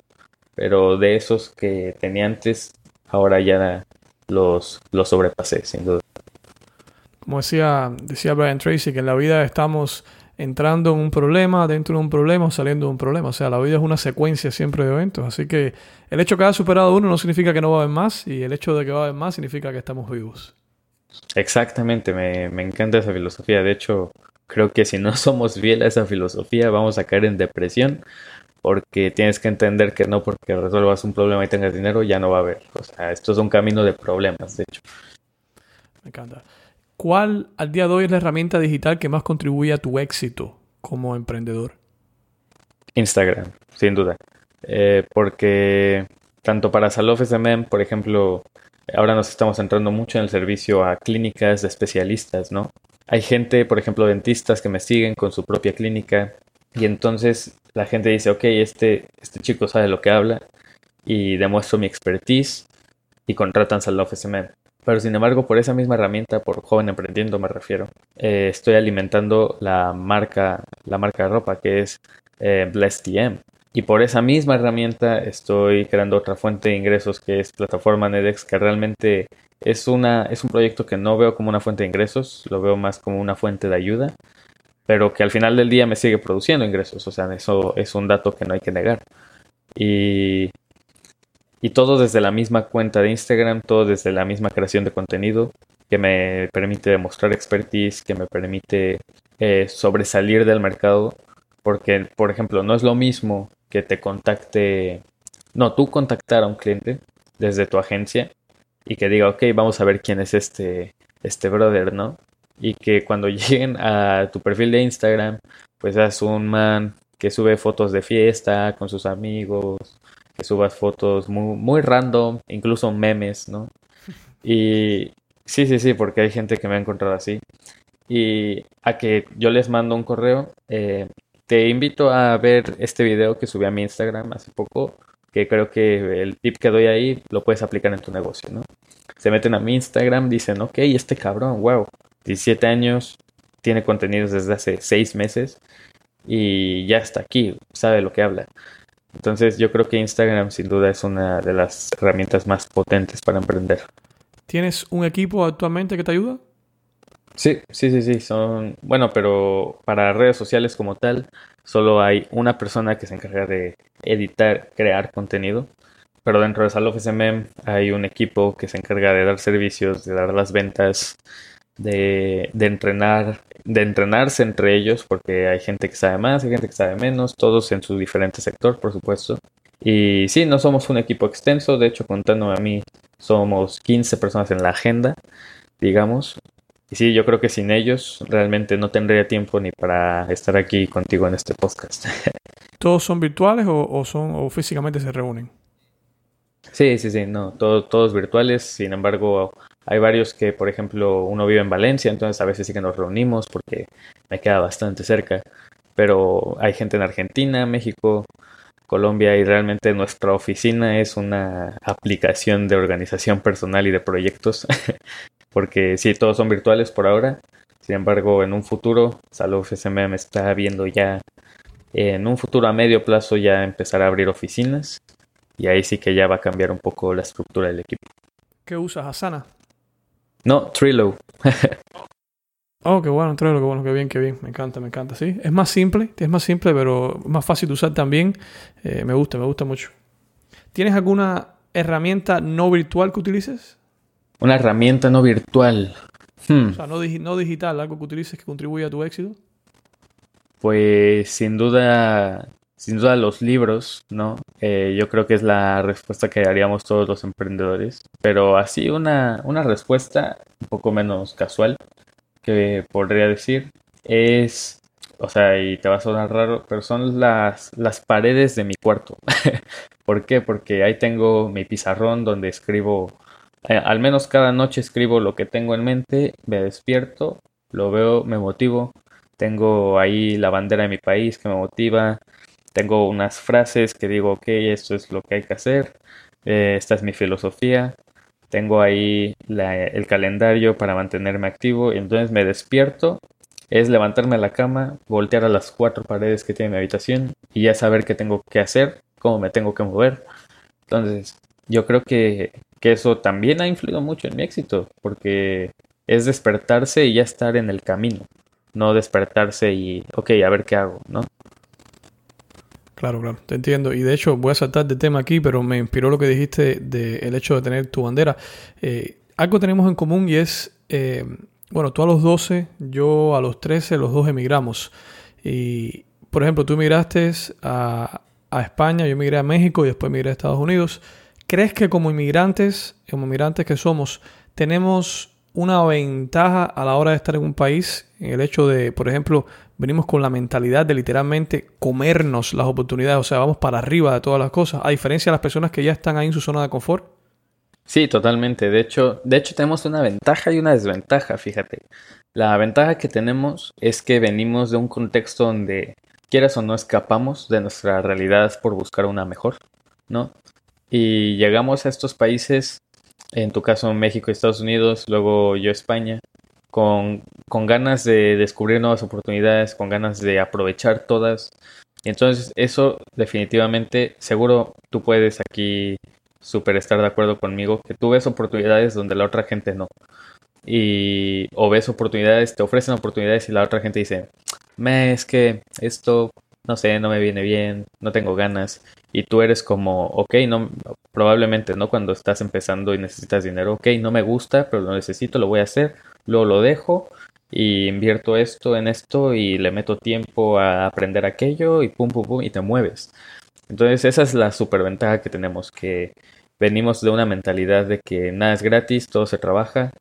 pero de esos que tenía antes, ahora ya los, los sobrepasé, sin duda. Como decía, decía Brian Tracy, que en la vida estamos entrando en un problema, dentro de un problema saliendo de un problema. O sea, la vida es una secuencia siempre de eventos. Así que el hecho de que haya superado uno no significa que no va a haber más y el hecho de que va a haber más significa que estamos vivos. Exactamente, me, me encanta esa filosofía. De hecho, creo que si no [LAUGHS] somos fieles a esa filosofía vamos a caer en depresión porque tienes que entender que no porque resuelvas un problema y tengas dinero ya no va a haber. O sea, esto es un camino de problemas, de hecho. Me encanta. ¿Cuál al día de hoy es la herramienta digital que más contribuye a tu éxito como emprendedor? Instagram, sin duda. Eh, porque tanto para Salof SMM, por ejemplo, ahora nos estamos centrando mucho en el servicio a clínicas de especialistas, ¿no? Hay gente, por ejemplo, dentistas que me siguen con su propia clínica y entonces la gente dice, ok, este, este chico sabe lo que habla y demuestro mi expertise y contratan Salof SMM. Pero sin embargo, por esa misma herramienta, por joven emprendiendo me refiero, eh, estoy alimentando la marca, la marca de ropa que es eh, BlessTM. Y por esa misma herramienta estoy creando otra fuente de ingresos que es plataforma Nedex, que realmente es, una, es un proyecto que no veo como una fuente de ingresos, lo veo más como una fuente de ayuda, pero que al final del día me sigue produciendo ingresos. O sea, eso es un dato que no hay que negar. Y, y todo desde la misma cuenta de Instagram, todo desde la misma creación de contenido que me permite demostrar expertise, que me permite eh, sobresalir del mercado. Porque, por ejemplo, no es lo mismo que te contacte, no, tú contactar a un cliente desde tu agencia y que diga, ok, vamos a ver quién es este, este brother, ¿no? Y que cuando [LAUGHS] lleguen a tu perfil de Instagram, pues seas un man que sube fotos de fiesta con sus amigos, que subas fotos muy, muy random, incluso memes, ¿no? [LAUGHS] Y sí, sí, sí, porque hay gente que me ha encontrado así. Y a que yo les mando un correo, eh, te invito a ver este video que subí a mi Instagram hace poco, que creo que el tip que doy ahí lo puedes aplicar en tu negocio, ¿no? Se meten a mi Instagram, dicen, ok, este cabrón, wow, 17 años, tiene contenidos desde hace 6 meses y ya está aquí, sabe lo que habla. Entonces yo creo que Instagram sin duda es una de las herramientas más potentes para emprender. ¿Tienes un equipo actualmente que te ayuda? Sí, sí, sí, sí, son, bueno, pero para redes sociales como tal, solo hay una persona que se encarga de editar, crear contenido, pero dentro de Salof SMM hay un equipo que se encarga de dar servicios, de dar las ventas, de, de entrenar, de entrenarse entre ellos, porque hay gente que sabe más, hay gente que sabe menos, todos en su diferente sector, por supuesto. Y sí, no somos un equipo extenso, de hecho, contándome a mí, somos 15 personas en la agenda, digamos, y sí, yo creo que sin ellos realmente no tendría tiempo ni para estar aquí contigo en este podcast. [LAUGHS] ¿Todos son virtuales o, son o físicamente se reúnen? Sí, sí, sí, no, todos virtuales. Sin embargo, hay varios que, por ejemplo, uno vive en Valencia, entonces a veces sí que nos reunimos porque me queda bastante cerca. Pero hay gente en Argentina, México, Colombia y realmente nuestra oficina es una aplicación de organización personal y de proyectos [LAUGHS] porque sí, todos son virtuales por ahora. Sin embargo, en un futuro, Salud SMM está viendo ya, en un futuro a medio plazo ya empezar a abrir oficinas y ahí sí que ya va a cambiar un poco la estructura del equipo. ¿Qué usas, Asana? No, Trello. [LAUGHS] oh, qué bueno, Trello, qué bueno, qué bien, qué bien. Me encanta, me encanta. Sí, es más simple, es más simple, pero más fácil de usar también. Eh, me gusta, me gusta mucho. ¿Tienes alguna herramienta no virtual que utilices? Una herramienta no virtual. Hmm. O sea, no, digital, algo que utilices que contribuya a tu éxito. Pues sin duda, sin duda los libros, ¿no? Eh, yo creo que es la respuesta que haríamos todos los emprendedores. Pero así una, una respuesta un poco menos casual que podría decir es, o sea, y te va a sonar raro, pero son las, las paredes de mi cuarto. [LAUGHS] ¿Por qué? Porque ahí tengo mi pizarrón donde escribo eh, al menos cada noche escribo lo que tengo en mente, me despierto, lo veo, me motivo. Tengo ahí la bandera de mi país que me motiva. Tengo unas frases que digo, ok, esto es lo que hay que hacer. Eh, esta es mi filosofía. Tengo ahí el calendario para mantenerme activo. Y entonces me despierto. Es levantarme a la cama, voltear a las cuatro paredes que tiene mi habitación y ya saber qué tengo que hacer, cómo me tengo que mover. Entonces, yo creo que que eso también ha influido mucho en mi éxito, porque es despertarse y ya estar en el camino, no despertarse y, ok, a ver qué hago, ¿no? Claro, claro, te entiendo. Y de hecho, voy a saltar de tema aquí, pero me inspiró lo que dijiste del hecho de tener tu bandera. Eh, algo tenemos en común y es, eh, bueno, tú a los 12, yo a los 13, los dos emigramos. Y, por ejemplo, tú emigraste a, a España, yo emigré a México y después emigré a Estados Unidos. ¿Crees que como inmigrantes, como inmigrantes que somos, tenemos una ventaja a la hora de estar en un país, en el hecho de, por ejemplo, venimos con la mentalidad de literalmente comernos las oportunidades, o sea, vamos para arriba de todas las cosas, a diferencia de las personas que ya están ahí en su zona de confort. Sí, totalmente. De hecho, de hecho tenemos una ventaja y una desventaja, fíjate. La ventaja que tenemos es que venimos de un contexto donde quieras o no escapamos de nuestra realidad por buscar una mejor, ¿no? Y llegamos a estos países, en tu caso México y Estados Unidos, luego yo España, con, con ganas de descubrir nuevas oportunidades, con ganas de aprovechar todas. Entonces eso definitivamente, seguro tú puedes aquí súper estar de acuerdo conmigo, que tú ves oportunidades donde la otra gente no. Y o ves oportunidades, te ofrecen oportunidades y la otra gente dice, me es que esto, no sé, no me viene bien, no tengo ganas. Y tú eres como, ok, no, probablemente, ¿no? Cuando estás empezando y necesitas dinero, ok, no me gusta, pero lo necesito, lo voy a hacer, luego lo dejo y invierto esto en esto y le meto tiempo a aprender aquello y pum, pum, pum, y te mueves. Entonces esa es la superventaja que tenemos, que venimos de una mentalidad de que nada es gratis, todo se trabaja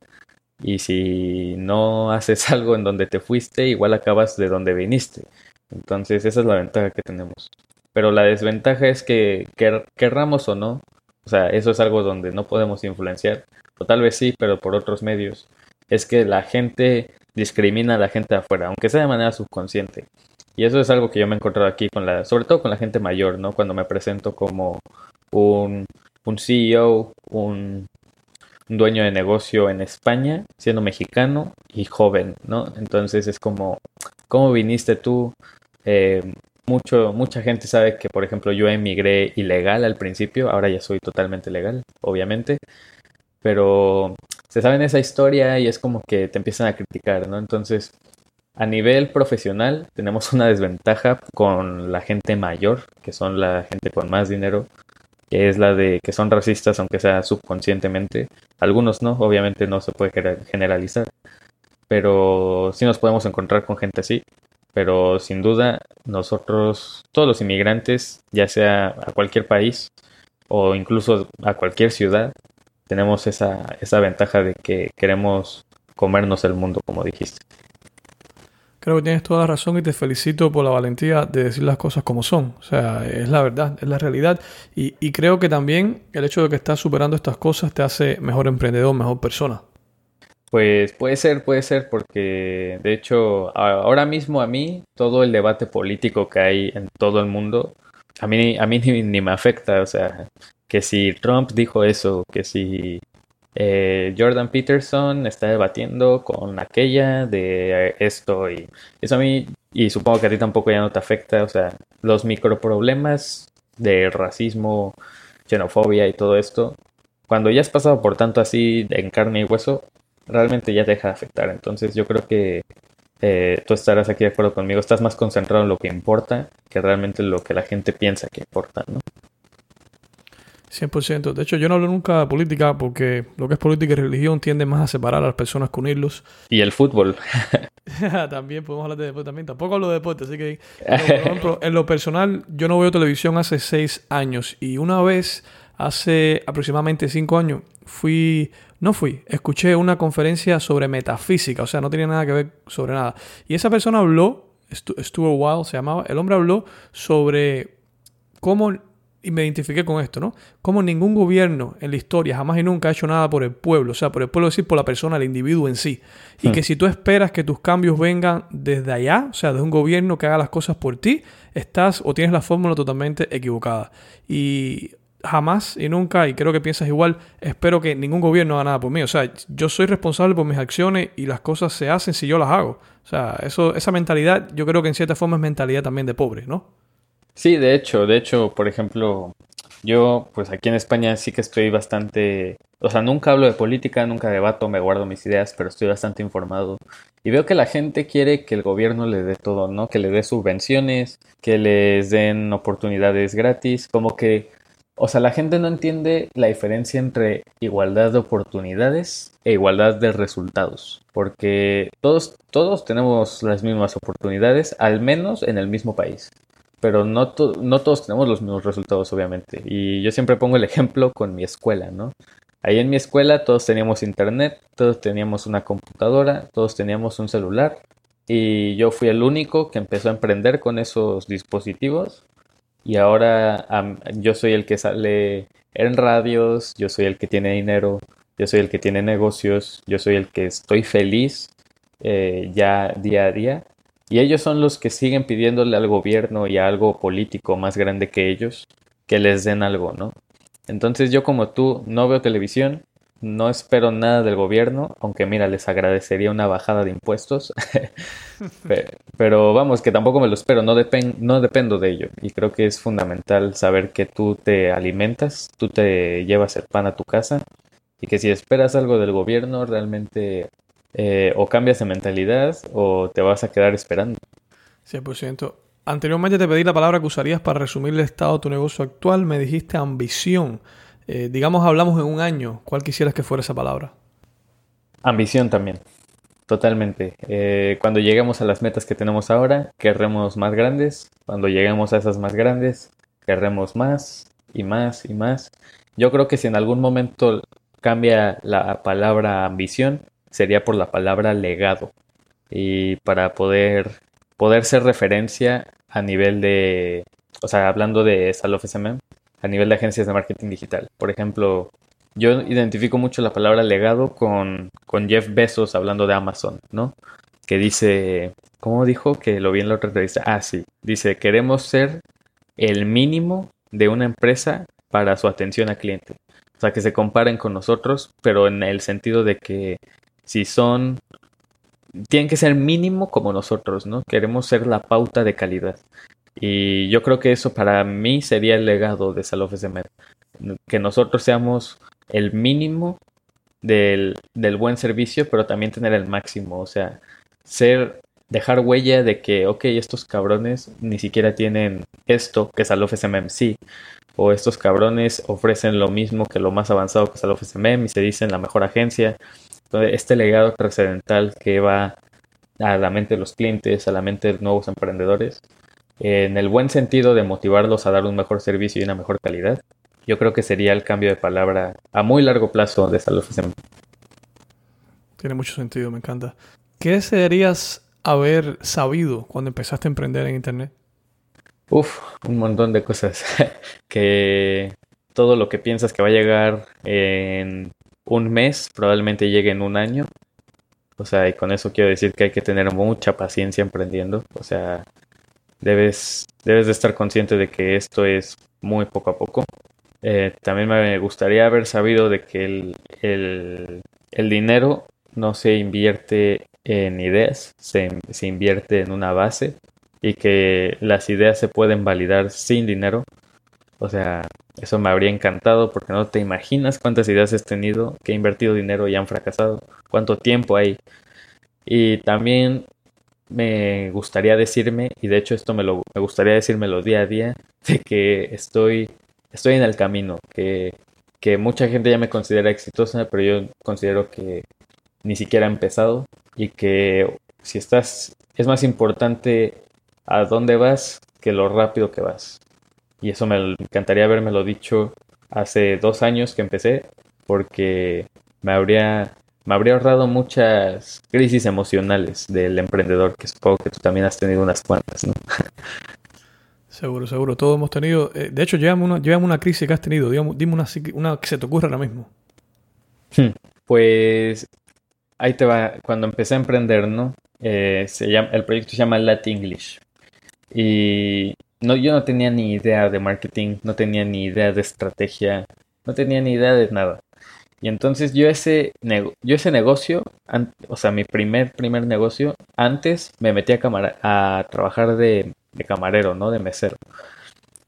y si no haces [LAUGHS] algo en donde te fuiste, igual acabas de donde viniste. Entonces esa es la ventaja que tenemos. Pero la desventaja es que querramos o no, o sea, eso es algo donde no podemos influenciar, o tal vez sí, pero por otros medios, es que la gente discrimina a la gente de afuera, aunque sea de manera subconsciente. Y eso es algo que yo me he encontrado aquí con la, sobre todo con la gente mayor, ¿no? Cuando me presento como un, un CEO, un dueño de negocio en España, siendo mexicano y joven, ¿no? Entonces es como, ¿cómo viniste tú? Eh, mucho, mucha gente sabe que, por ejemplo, yo emigré ilegal al principio, ahora ya soy totalmente legal, obviamente, pero se sabe esa historia y es como que te empiezan a criticar, ¿no? Entonces, a nivel profesional tenemos una desventaja con la gente mayor, que son la gente con más dinero, que es la de que son racistas aunque sea subconscientemente. Algunos no, obviamente no se puede generalizar, pero sí nos podemos encontrar con gente así. Pero sin duda nosotros, todos los inmigrantes, ya sea a cualquier país o incluso a cualquier ciudad, tenemos esa, esa ventaja de que queremos comernos el mundo, como dijiste. Creo que tienes toda la razón y te felicito por la valentía de decir las cosas como son. O sea, es la verdad, es la realidad. Y, creo que también el hecho de que estás superando estas cosas te hace mejor emprendedor, mejor persona. Pues puede ser, puede ser, porque de hecho ahora mismo a mí todo el debate político que hay en todo el mundo, a mí, a mí [LAUGHS] ni, ni me afecta. O sea, que si Trump dijo eso, que si eh, Jordan Peterson está debatiendo con aquella de esto y eso a mí, y supongo que a ti tampoco ya no te afecta, o sea, los microproblemas de racismo, xenofobia y todo esto, cuando ya has pasado por tanto así en carne y hueso, realmente ya te deja de afectar. Entonces yo creo que eh, tú estarás aquí de acuerdo conmigo, estás más concentrado en lo que importa que realmente lo que la gente piensa que importa, ¿no? 100%. De hecho, yo no hablo nunca de política porque lo que es política y religión tiende más a separar a las personas que unirlos. Y el fútbol. [LAUGHS] también podemos hablar de deporte también. Tampoco hablo de deporte, así que, por ejemplo, en lo personal, yo no veo televisión hace seis años y una vez, hace aproximadamente cinco años, fui, no fui, escuché una conferencia sobre metafísica, o sea, no tenía nada que ver sobre nada. Y esa persona habló, Stuart Wild se llamaba, el hombre habló sobre cómo y me identifiqué con esto, ¿no? Como ningún gobierno en la historia jamás y nunca ha hecho nada por el pueblo, o sea, por el pueblo, decir, por la persona, el individuo en sí. Y hmm. que si tú esperas que tus cambios vengan desde allá, o sea, de un gobierno que haga las cosas por ti, estás o tienes la fórmula totalmente equivocada. Y jamás y nunca, y creo que piensas igual, espero que ningún gobierno haga nada por mí. O sea, yo soy responsable por mis acciones y las cosas se hacen si yo las hago. O sea, eso, esa mentalidad yo creo que en cierta forma es mentalidad también de pobre, ¿no? Sí, de hecho, de hecho, por ejemplo, yo pues aquí en España sí que estoy bastante, o sea, nunca hablo de política, nunca debato, me guardo mis ideas, pero estoy bastante informado. Y veo que la gente quiere que el gobierno le dé todo, ¿no? Que le dé subvenciones, que les den oportunidades gratis, como que, o sea, la gente no entiende la diferencia entre igualdad de oportunidades e igualdad de resultados, porque todos, todos tenemos las mismas oportunidades, al menos en el mismo país pero no, no todos tenemos los mismos resultados, obviamente. Y yo siempre pongo el ejemplo con mi escuela, ¿no? Ahí en mi escuela todos teníamos internet, todos teníamos una computadora, todos teníamos un celular y yo fui el único que empezó a emprender con esos dispositivos y ahora yo soy el que sale en radios, yo soy el que tiene dinero, yo soy el que tiene negocios, yo soy el que estoy feliz eh, ya día a día y ellos son los que siguen pidiéndole al gobierno y a algo político más grande que ellos que les den algo, ¿no? Entonces yo como tú no veo televisión, no espero nada del gobierno, aunque mira, les agradecería una bajada de impuestos. [LAUGHS] Pero vamos, que tampoco me lo espero, no, dependo de ello. Y creo que es fundamental saber que tú te alimentas, tú te llevas el pan a tu casa y que si esperas algo del gobierno, realmente eh, o cambias de mentalidad o te vas a quedar esperando. 100%. Anteriormente te pedí la palabra que usarías para resumir el estado de tu negocio actual. Me dijiste ambición. Eh, digamos, hablamos en un año. ¿Cuál quisieras que fuera esa palabra? Ambición también. Totalmente. Eh, cuando lleguemos a las metas que tenemos ahora, querremos más grandes. Cuando lleguemos a esas más grandes, querremos más y más y más. Yo creo que si en algún momento cambia la palabra ambición, sería por la palabra legado. Y para poder, poder ser referencia a nivel de, o sea, hablando de Salof SMM, a nivel de agencias de marketing digital. Por ejemplo, yo identifico mucho la palabra legado con, Jeff Bezos hablando de Amazon, ¿no? Que dice, ¿cómo dijo? Que lo vi en la otra entrevista. Ah, sí. Dice, queremos ser el mínimo de una empresa para su atención a cliente. O sea, que se comparen con nosotros, pero en el sentido de que si son tienen que ser mínimo como nosotros, ¿no? Queremos ser la pauta de calidad. Y yo creo que eso para mí sería el legado de Salof SMR. Que nosotros seamos el mínimo del, del, buen servicio, pero también tener el máximo. O sea, ser, dejar huella de que, ok, estos cabrones ni siquiera tienen esto que Salof SMM sí. O estos cabrones ofrecen lo mismo que lo más avanzado que Salof SMM y se dicen la mejor agencia. Entonces, este legado trascendental que va a la mente de los clientes, a la mente de nuevos emprendedores, en el buen sentido de motivarlos a dar un mejor servicio y una mejor calidad, yo creo que sería el cambio de palabra a muy largo plazo de Salud Tiene mucho sentido, me encanta. ¿Qué desearías haber sabido cuando empezaste a emprender en Internet? Uf, un montón de cosas. [LAUGHS] que todo lo que piensas que va a llegar en un mes probablemente llegue en un año. O sea, y con eso quiero decir que hay que tener mucha paciencia emprendiendo. O sea, debes, debes de estar consciente de que esto es muy poco a poco. Eh, también me gustaría haber sabido de que el, el, el dinero no se invierte en ideas, se, se, invierte en una base y que las ideas se pueden validar sin dinero. O sea, eso me habría encantado porque no te imaginas cuántas ideas has tenido que he invertido dinero y han fracasado, cuánto tiempo hay. Y también me gustaría decirme, y de hecho esto me, lo, me gustaría decírmelo día a día, de que estoy, estoy en el camino, que, que mucha gente ya me considera exitosa, pero yo considero que ni siquiera he empezado y que si estás, es más importante a dónde vas que lo rápido que vas. Y eso me encantaría haberme dicho hace dos años que empecé, porque me habría me habría ahorrado muchas crisis emocionales del emprendedor, que supongo que tú también has tenido unas cuantas, ¿no? Seguro, seguro. Todos hemos tenido. Eh, de hecho, llevamos una, una crisis que has tenido. Digamos, dime una, una que se te ocurra ahora mismo. Hmm, pues ahí te va. Cuando empecé a emprender, ¿no? Eh, se llama, el proyecto se llama Latin English. Y no, yo no tenía ni idea de marketing, no tenía ni idea de estrategia, no tenía ni idea de nada. Y entonces yo ese, yo ese negocio, o sea, mi primer, primer negocio, antes me metí a, a trabajar de, camarero, ¿no? De mesero.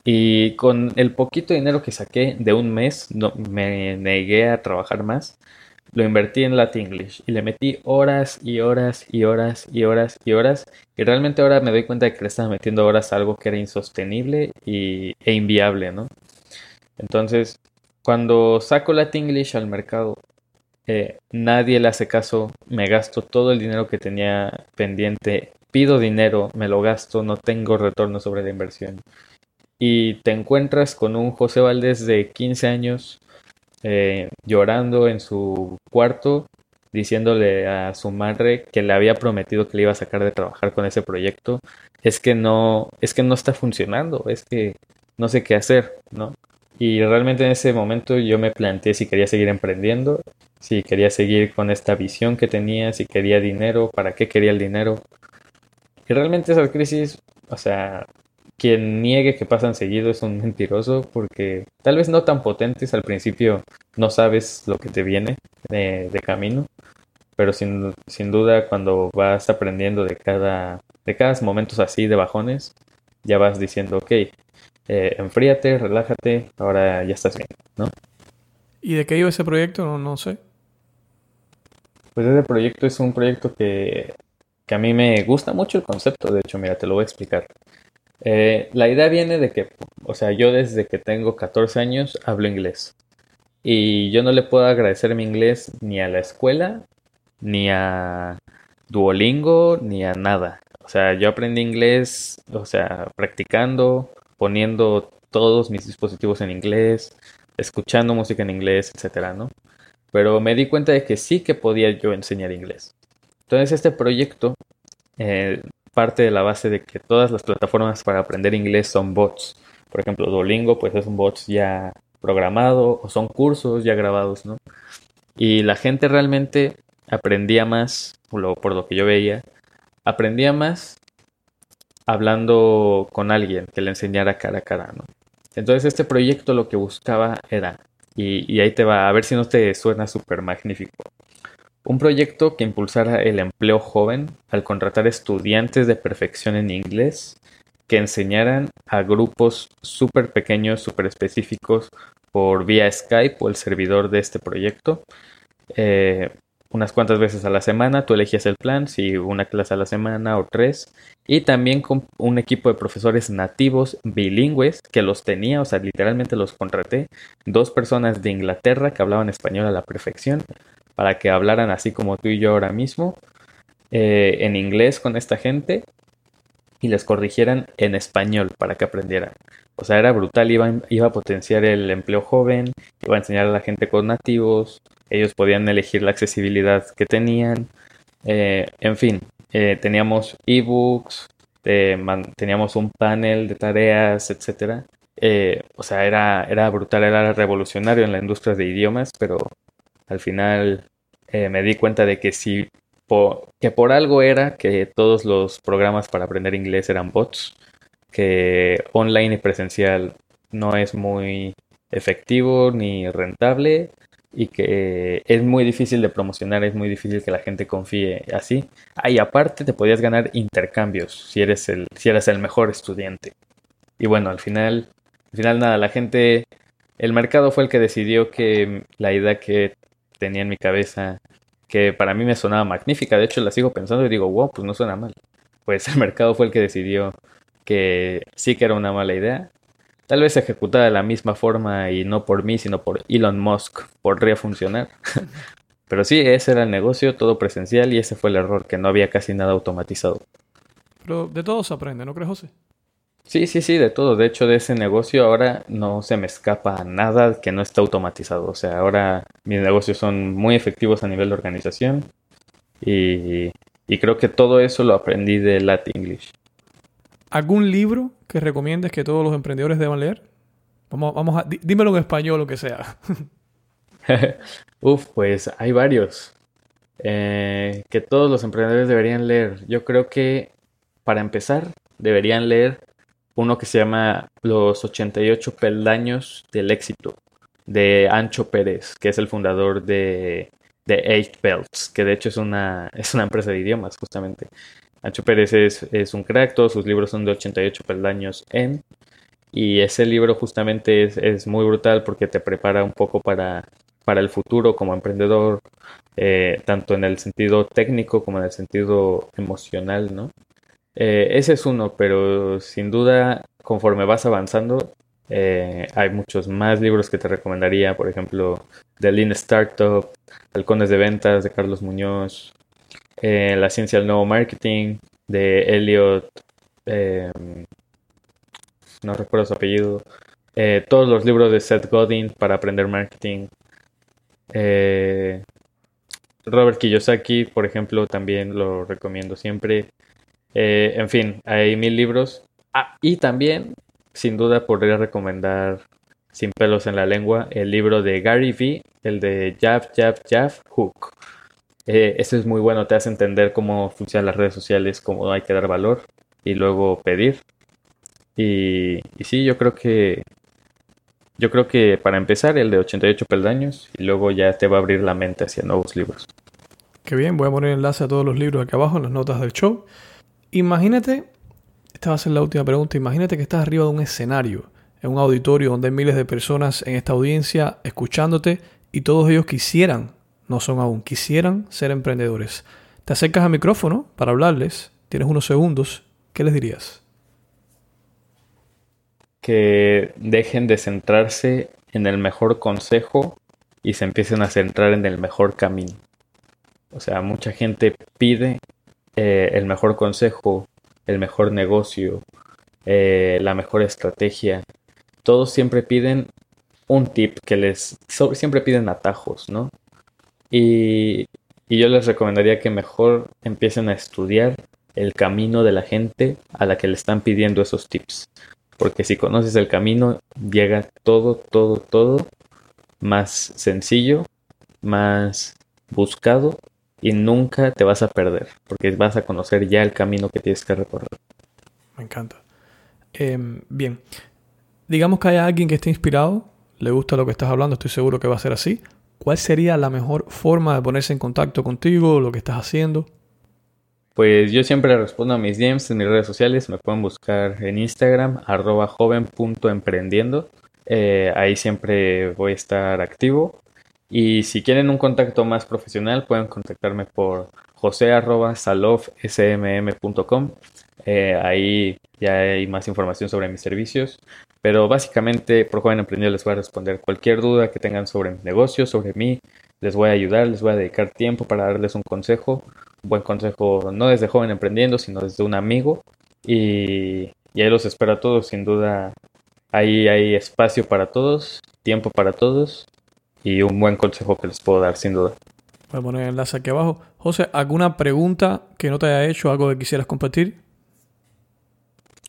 Y con el poquito dinero que saqué de un mes, no, me negué a trabajar más. Lo invertí en Latin English y le metí horas y horas y horas y horas y horas. Y realmente ahora me doy cuenta de que le estaba metiendo horas a algo que era insostenible y, e inviable, ¿no? Entonces, cuando saco la English al mercado, eh, nadie le hace caso, me gasto todo el dinero que tenía pendiente, pido dinero, me lo gasto, no tengo retorno sobre la inversión. Y te encuentras con un José Valdés de 15 años eh, llorando en su cuarto, diciéndole a su madre que le había prometido que le iba a sacar de trabajar con ese proyecto, es que no, es que no está funcionando, es que no sé qué hacer, ¿no? Y realmente en ese momento yo me planteé si quería seguir emprendiendo, si quería seguir con esta visión que tenía, si quería dinero, para qué quería el dinero. Y realmente esa crisis, o sea, quien niegue que pasan seguido es un mentiroso porque tal vez no tan potentes al principio no sabes lo que te viene de, camino, pero sin, sin, duda cuando vas aprendiendo de cada, de cada momentos así de bajones, ya vas diciendo, ok, eh, enfríate, relájate, ahora ya estás bien, ¿no? ¿Y de qué iba ese proyecto? No, no sé. Pues ese proyecto es un proyecto que, que a mí me gusta mucho el concepto, de hecho, mira, te lo voy a explicar. Eh, la idea viene de que, o sea, yo desde que tengo 14 años hablo inglés. Y yo no le puedo agradecer mi inglés ni a la escuela, ni a Duolingo, ni a nada. O sea, yo aprendí inglés, o sea, practicando, poniendo todos mis dispositivos en inglés, escuchando música en inglés, etcétera, ¿no? Pero me di cuenta de que sí que podía yo enseñar inglés. Entonces este proyecto eh, parte de la base de que todas las plataformas para aprender inglés son bots. Por ejemplo, Duolingo, pues es un bot ya programado o son cursos ya grabados, ¿no? Y la gente realmente aprendía más, por lo que yo veía, aprendía más hablando con alguien que le enseñara cara a cara, ¿no? Entonces este proyecto lo que buscaba era, y, ahí te va, a ver si no te suena súper magnífico, un proyecto que impulsara el empleo joven al contratar estudiantes de perfección en inglés que enseñaran a grupos súper pequeños, súper específicos por vía Skype o el servidor de este proyecto. Eh, unas cuantas veces a la semana, tú elegías el plan, si una clase a la semana o tres, y también con un equipo de profesores nativos bilingües que los tenía, o sea, literalmente los contraté, dos personas de Inglaterra que hablaban español a la perfección, para que hablaran así como tú y yo ahora mismo, eh, en inglés con esta gente y les corrigieran en español para que aprendieran. O sea, era brutal, iba, iba a potenciar el empleo joven, iba a enseñar a la gente con nativos, ellos podían elegir la accesibilidad que tenían, eh, en fin, eh, teníamos ebooks, teníamos un panel de tareas, etc. o sea, era, era brutal, era revolucionario en la industria de idiomas, pero al final eh, me di cuenta de que si que por algo era que todos los programas para aprender inglés eran bots, que online y presencial no es muy efectivo ni rentable y que es muy difícil de promocionar, es muy difícil que la gente confíe así. Ah, y aparte te podías ganar intercambios si eres el, si eres el mejor estudiante. Y bueno, al final, al final nada, la gente, el mercado fue el que decidió que la idea que tenía en mi cabeza que para mí me sonaba magnífica. De hecho, la sigo pensando y digo, wow, pues no suena mal. Pues el mercado fue el que decidió que sí que era una mala idea. Tal vez ejecutada de la misma forma y no por mí, sino por Elon Musk, podría funcionar. [LAUGHS] Pero sí, ese era el negocio, todo presencial y ese fue el error, que no había casi nada automatizado. Pero de todo se aprende, ¿no crees, José? Sí, sí, sí, de todo. De hecho, de ese negocio ahora no se me escapa nada que no esté automatizado. O sea, ahora mis negocios son muy efectivos a nivel de organización y, creo que todo eso lo aprendí de Latin English. ¿Algún libro que recomiendes que todos los emprendedores deban leer? Vamos, vamos a, dímelo en español, lo que sea. [LAUGHS] Uf, pues hay varios eh, que todos los emprendedores deberían leer. Yo creo que para empezar deberían leer uno que se llama Los 88 peldaños del éxito, de Ancho Pérez, que es el fundador de, de Eight Belts, que de hecho es una, es una empresa de idiomas, justamente. Ancho Pérez es, es un crack, todos sus libros son de 88 peldaños en. Y ese libro justamente es, es muy brutal porque te prepara un poco para, para el futuro como emprendedor, eh, tanto en el sentido técnico como en el sentido emocional, ¿no? Eh, ese es uno, pero sin duda, conforme vas avanzando, eh, hay muchos más libros que te recomendaría, por ejemplo, The Lean Startup, Halcones de Ventas de Carlos Muñoz, eh, La Ciencia del Nuevo Marketing de Elliot, no recuerdo su apellido, todos los libros de Seth Godin para aprender marketing. Eh, Robert Kiyosaki, por ejemplo, también lo recomiendo siempre. Eh, en fin, hay mil libros. Ah, y también, sin duda, podría recomendar sin pelos en la lengua el libro de Gary Vee, el de Jab, Jab, Jab, Hook. Eh, este es muy bueno, te hace entender cómo funcionan las redes sociales, cómo hay que dar valor y luego pedir. Y, y sí, yo creo que yo creo que para empezar el de 88 peldaños y luego ya te va a abrir la mente hacia nuevos libros. Qué bien, voy a poner enlace a todos los libros aquí abajo en las notas del show. Imagínate, esta va a ser la última pregunta, imagínate que estás arriba de un escenario, en un auditorio donde hay miles de personas en esta audiencia escuchándote y todos ellos quisieran, no son aún, quisieran ser emprendedores. Te acercas al micrófono para hablarles, tienes unos segundos, ¿qué les dirías? que dejen de centrarse en el mejor consejo y se empiecen a centrar en el mejor camino. O sea, mucha gente pide eh, el mejor consejo, el mejor negocio, eh, la mejor estrategia. Todos siempre piden un tip que les... siempre piden atajos, ¿no? Y, yo les recomendaría que mejor empiecen a estudiar el camino de la gente a la que le están pidiendo esos tips. Porque si conoces el camino, llega todo, todo, todo más sencillo, más buscado y nunca te vas a perder, porque vas a conocer ya el camino que tienes que recorrer. Me encanta. Em, bien, digamos que hay alguien que esté inspirado, le gusta lo que estás hablando, estoy seguro que va a ser así. ¿Cuál sería la mejor forma de ponerse en contacto contigo, lo que estás haciendo? Pues yo siempre respondo a mis DMs en mis redes sociales. Me pueden buscar en Instagram, arroba joven.emprendiendo. Eh, ahí siempre voy a estar activo. Y si quieren un contacto más profesional, pueden contactarme por jose.salofsmm.com. Eh, ahí ya hay más información sobre mis servicios. Pero básicamente, por Joven Emprendiendo les voy a responder cualquier duda que tengan sobre mi negocio, sobre mí. Les voy a ayudar, les voy a dedicar tiempo para darles un consejo buen consejo, no desde joven emprendiendo, sino desde un amigo. Y, ahí los espero a todos, sin duda. Ahí hay espacio para todos, tiempo para todos y un buen consejo que les puedo dar, sin duda. Voy a poner el enlace aquí abajo. José, ¿alguna pregunta que no te haya hecho, algo que quisieras compartir?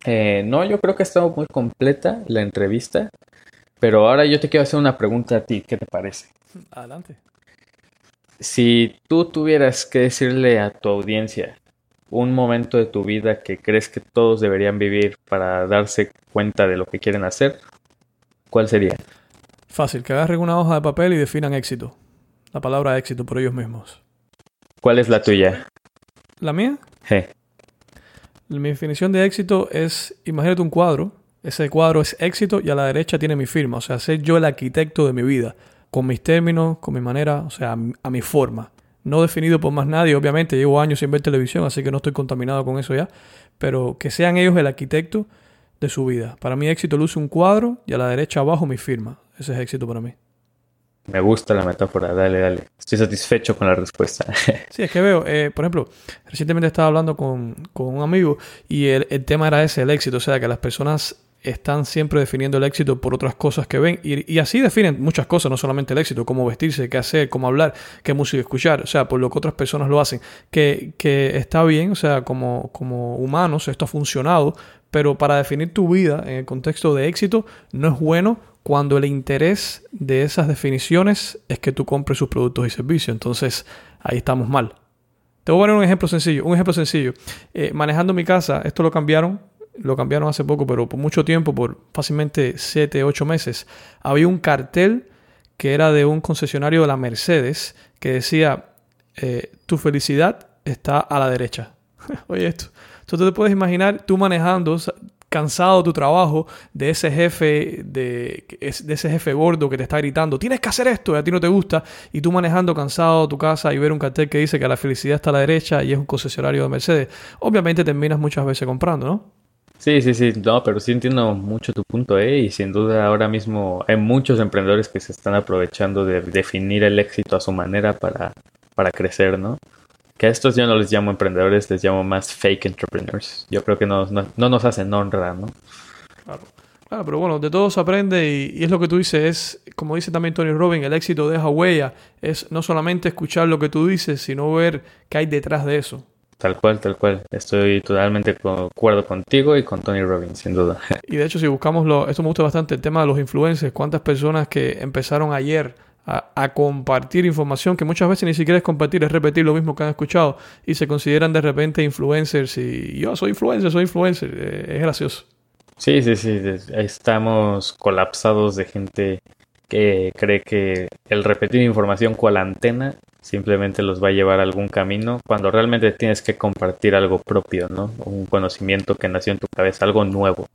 Eh, no, yo creo que ha estado muy completa la entrevista. Pero ahora yo te quiero hacer una pregunta a ti, ¿qué te parece? Adelante. Si tú tuvieras que decirle a tu audiencia un momento de tu vida que crees que todos deberían vivir para darse cuenta de lo que quieren hacer, ¿cuál sería? Fácil, que agarren una hoja de papel y definan éxito. La palabra éxito por ellos mismos. ¿Cuál es la tuya? ¿La mía? Sí. Mi definición de éxito es, imagínate un cuadro, ese cuadro es éxito y a la derecha tiene mi firma, o sea, ser yo el arquitecto de mi vida con mis términos, con mi manera, o sea, a mi forma. No definido por más nadie, obviamente, llevo años sin ver televisión, así que no estoy contaminado con eso ya, pero que sean ellos el arquitecto de su vida. Para mí éxito luce un cuadro y a la derecha abajo mi firma. Ese es éxito para mí. Me gusta la metáfora, dale, dale. Estoy satisfecho con la respuesta. [LAUGHS] sí, es que veo, eh, por ejemplo, recientemente estaba hablando con, un amigo y el, el, tema era ese, el éxito, o sea, que las personas están siempre definiendo el éxito por otras cosas que ven y, así definen muchas cosas, no solamente el éxito, cómo vestirse, qué hacer, cómo hablar, qué música escuchar, o sea, por lo que otras personas lo hacen, que, que está bien, o sea, como, como humanos esto ha funcionado, pero para definir tu vida en el contexto de éxito no es bueno cuando el interés de esas definiciones es que tú compres sus productos y servicios, entonces ahí estamos mal. Te voy a poner un ejemplo sencillo, un ejemplo sencillo. Eh, manejando mi casa, esto lo cambiaron lo cambiaron hace poco, pero por mucho tiempo, por fácilmente 7, 8 meses, había un cartel que era de un concesionario de la Mercedes que decía, eh, tu felicidad está a la derecha. [LAUGHS] Oye esto. Entonces te puedes imaginar tú manejando, cansado tu trabajo, de ese jefe, de, de, ese jefe gordo que te está gritando, tienes que hacer esto y a ti no te gusta, y tú manejando cansado tu casa y ver un cartel que dice que la felicidad está a la derecha y es un concesionario de Mercedes, obviamente terminas muchas veces comprando, ¿no? Sí, sí, sí, no, pero sí entiendo mucho tu punto, ¿eh? Y sin duda ahora mismo hay muchos emprendedores que se están aprovechando de definir el éxito a su manera para, para crecer, ¿no? Que a estos yo no les llamo emprendedores, les llamo más fake entrepreneurs. Yo creo que no, no, nos hacen honra, ¿no? Claro. Claro, pero bueno, de todo se aprende y, es lo que tú dices, es como dice también Tony Robbins, el éxito deja huella, es no solamente escuchar lo que tú dices, sino ver qué hay detrás de eso. Tal cual, tal cual. Estoy totalmente de acuerdo contigo y con Tony Robbins, sin duda. [LAUGHS] Y de hecho, si buscamos lo, esto me gusta bastante, el tema de los influencers, cuántas personas que empezaron ayer a, compartir información que muchas veces ni siquiera es compartir, es repetir lo mismo que han escuchado y se consideran de repente influencers y yo soy influencer, soy influencer, eh, es gracioso. Sí, sí, sí, estamos colapsados de gente que cree que el repetir información cual antena simplemente los va a llevar a algún camino cuando realmente tienes que compartir algo propio, ¿no? Un conocimiento que nació en tu cabeza, algo nuevo.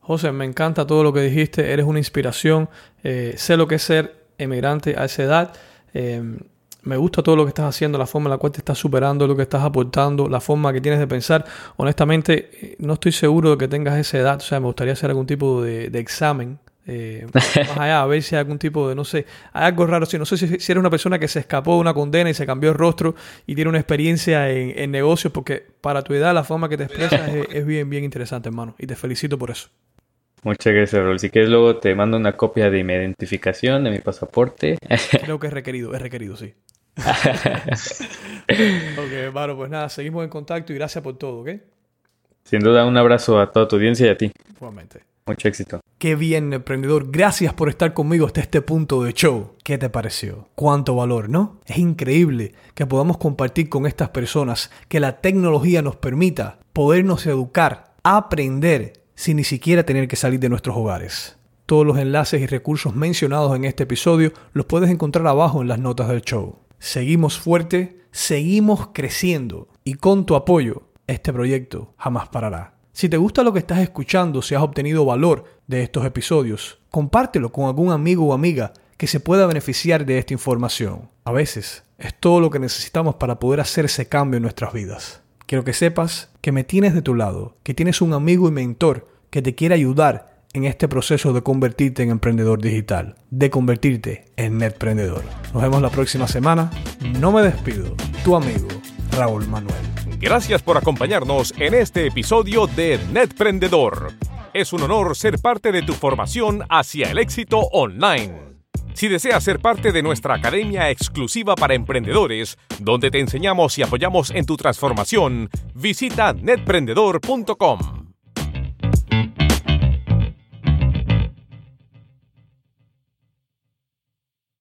José, me encanta todo lo que dijiste, eres una inspiración, eh, sé lo que es ser emigrante a esa edad. Em, me gusta todo lo que estás haciendo, la forma en la cual te estás superando, lo que estás aportando, la forma que tienes de pensar. Honestamente, no estoy seguro de que tengas esa edad. O sea, me gustaría hacer algún tipo de, examen. Eh, [LAUGHS] más allá, a ver si hay algún tipo de, no sé, hay algo raro. Si no sé si, eres una persona que se escapó de una condena y se cambió el rostro y tiene una experiencia en, negocios, porque para tu edad la forma que te expresas [LAUGHS] es, es bien, bien interesante, hermano. Y te felicito por eso. Muchas gracias, Rol. Si quieres, luego te mando una copia de mi identificación, de mi pasaporte. [LAUGHS] Creo que es requerido, es requerido, sí. [LAUGHS] ok, hermano, pues nada, seguimos en contacto y gracias por todo, ¿ok? Sin duda, un abrazo a toda tu audiencia y a ti. Igualmente. Mucho éxito. Qué bien, emprendedor. Gracias por estar conmigo hasta este punto de show. ¿Qué te pareció? Cuánto valor, ¿no? Es increíble que podamos compartir con estas personas, que la tecnología nos permita podernos educar, aprender sin ni siquiera tener que salir de nuestros hogares. Todos los enlaces y recursos mencionados en este episodio los puedes encontrar abajo en las notas del show. Seguimos fuerte, seguimos creciendo y con tu apoyo este proyecto jamás parará. Si te gusta lo que estás escuchando, si has obtenido valor de estos episodios, compártelo con algún amigo o amiga que se pueda beneficiar de esta información. A veces es todo lo que necesitamos para poder hacer ese cambio en nuestras vidas. Quiero que sepas que me tienes de tu lado, que tienes un amigo y mentor que te quiere ayudar en este proceso de convertirte en emprendedor digital, de convertirte en netprendedor. Nos vemos la próxima semana. No me despido. Tu amigo Raúl Manuel. Gracias por acompañarnos en este episodio de Netprendedor. Es un honor ser parte de tu formación hacia el éxito online. Si deseas ser parte de nuestra academia exclusiva para emprendedores, donde te enseñamos y apoyamos en tu transformación, visita netprendedor.com.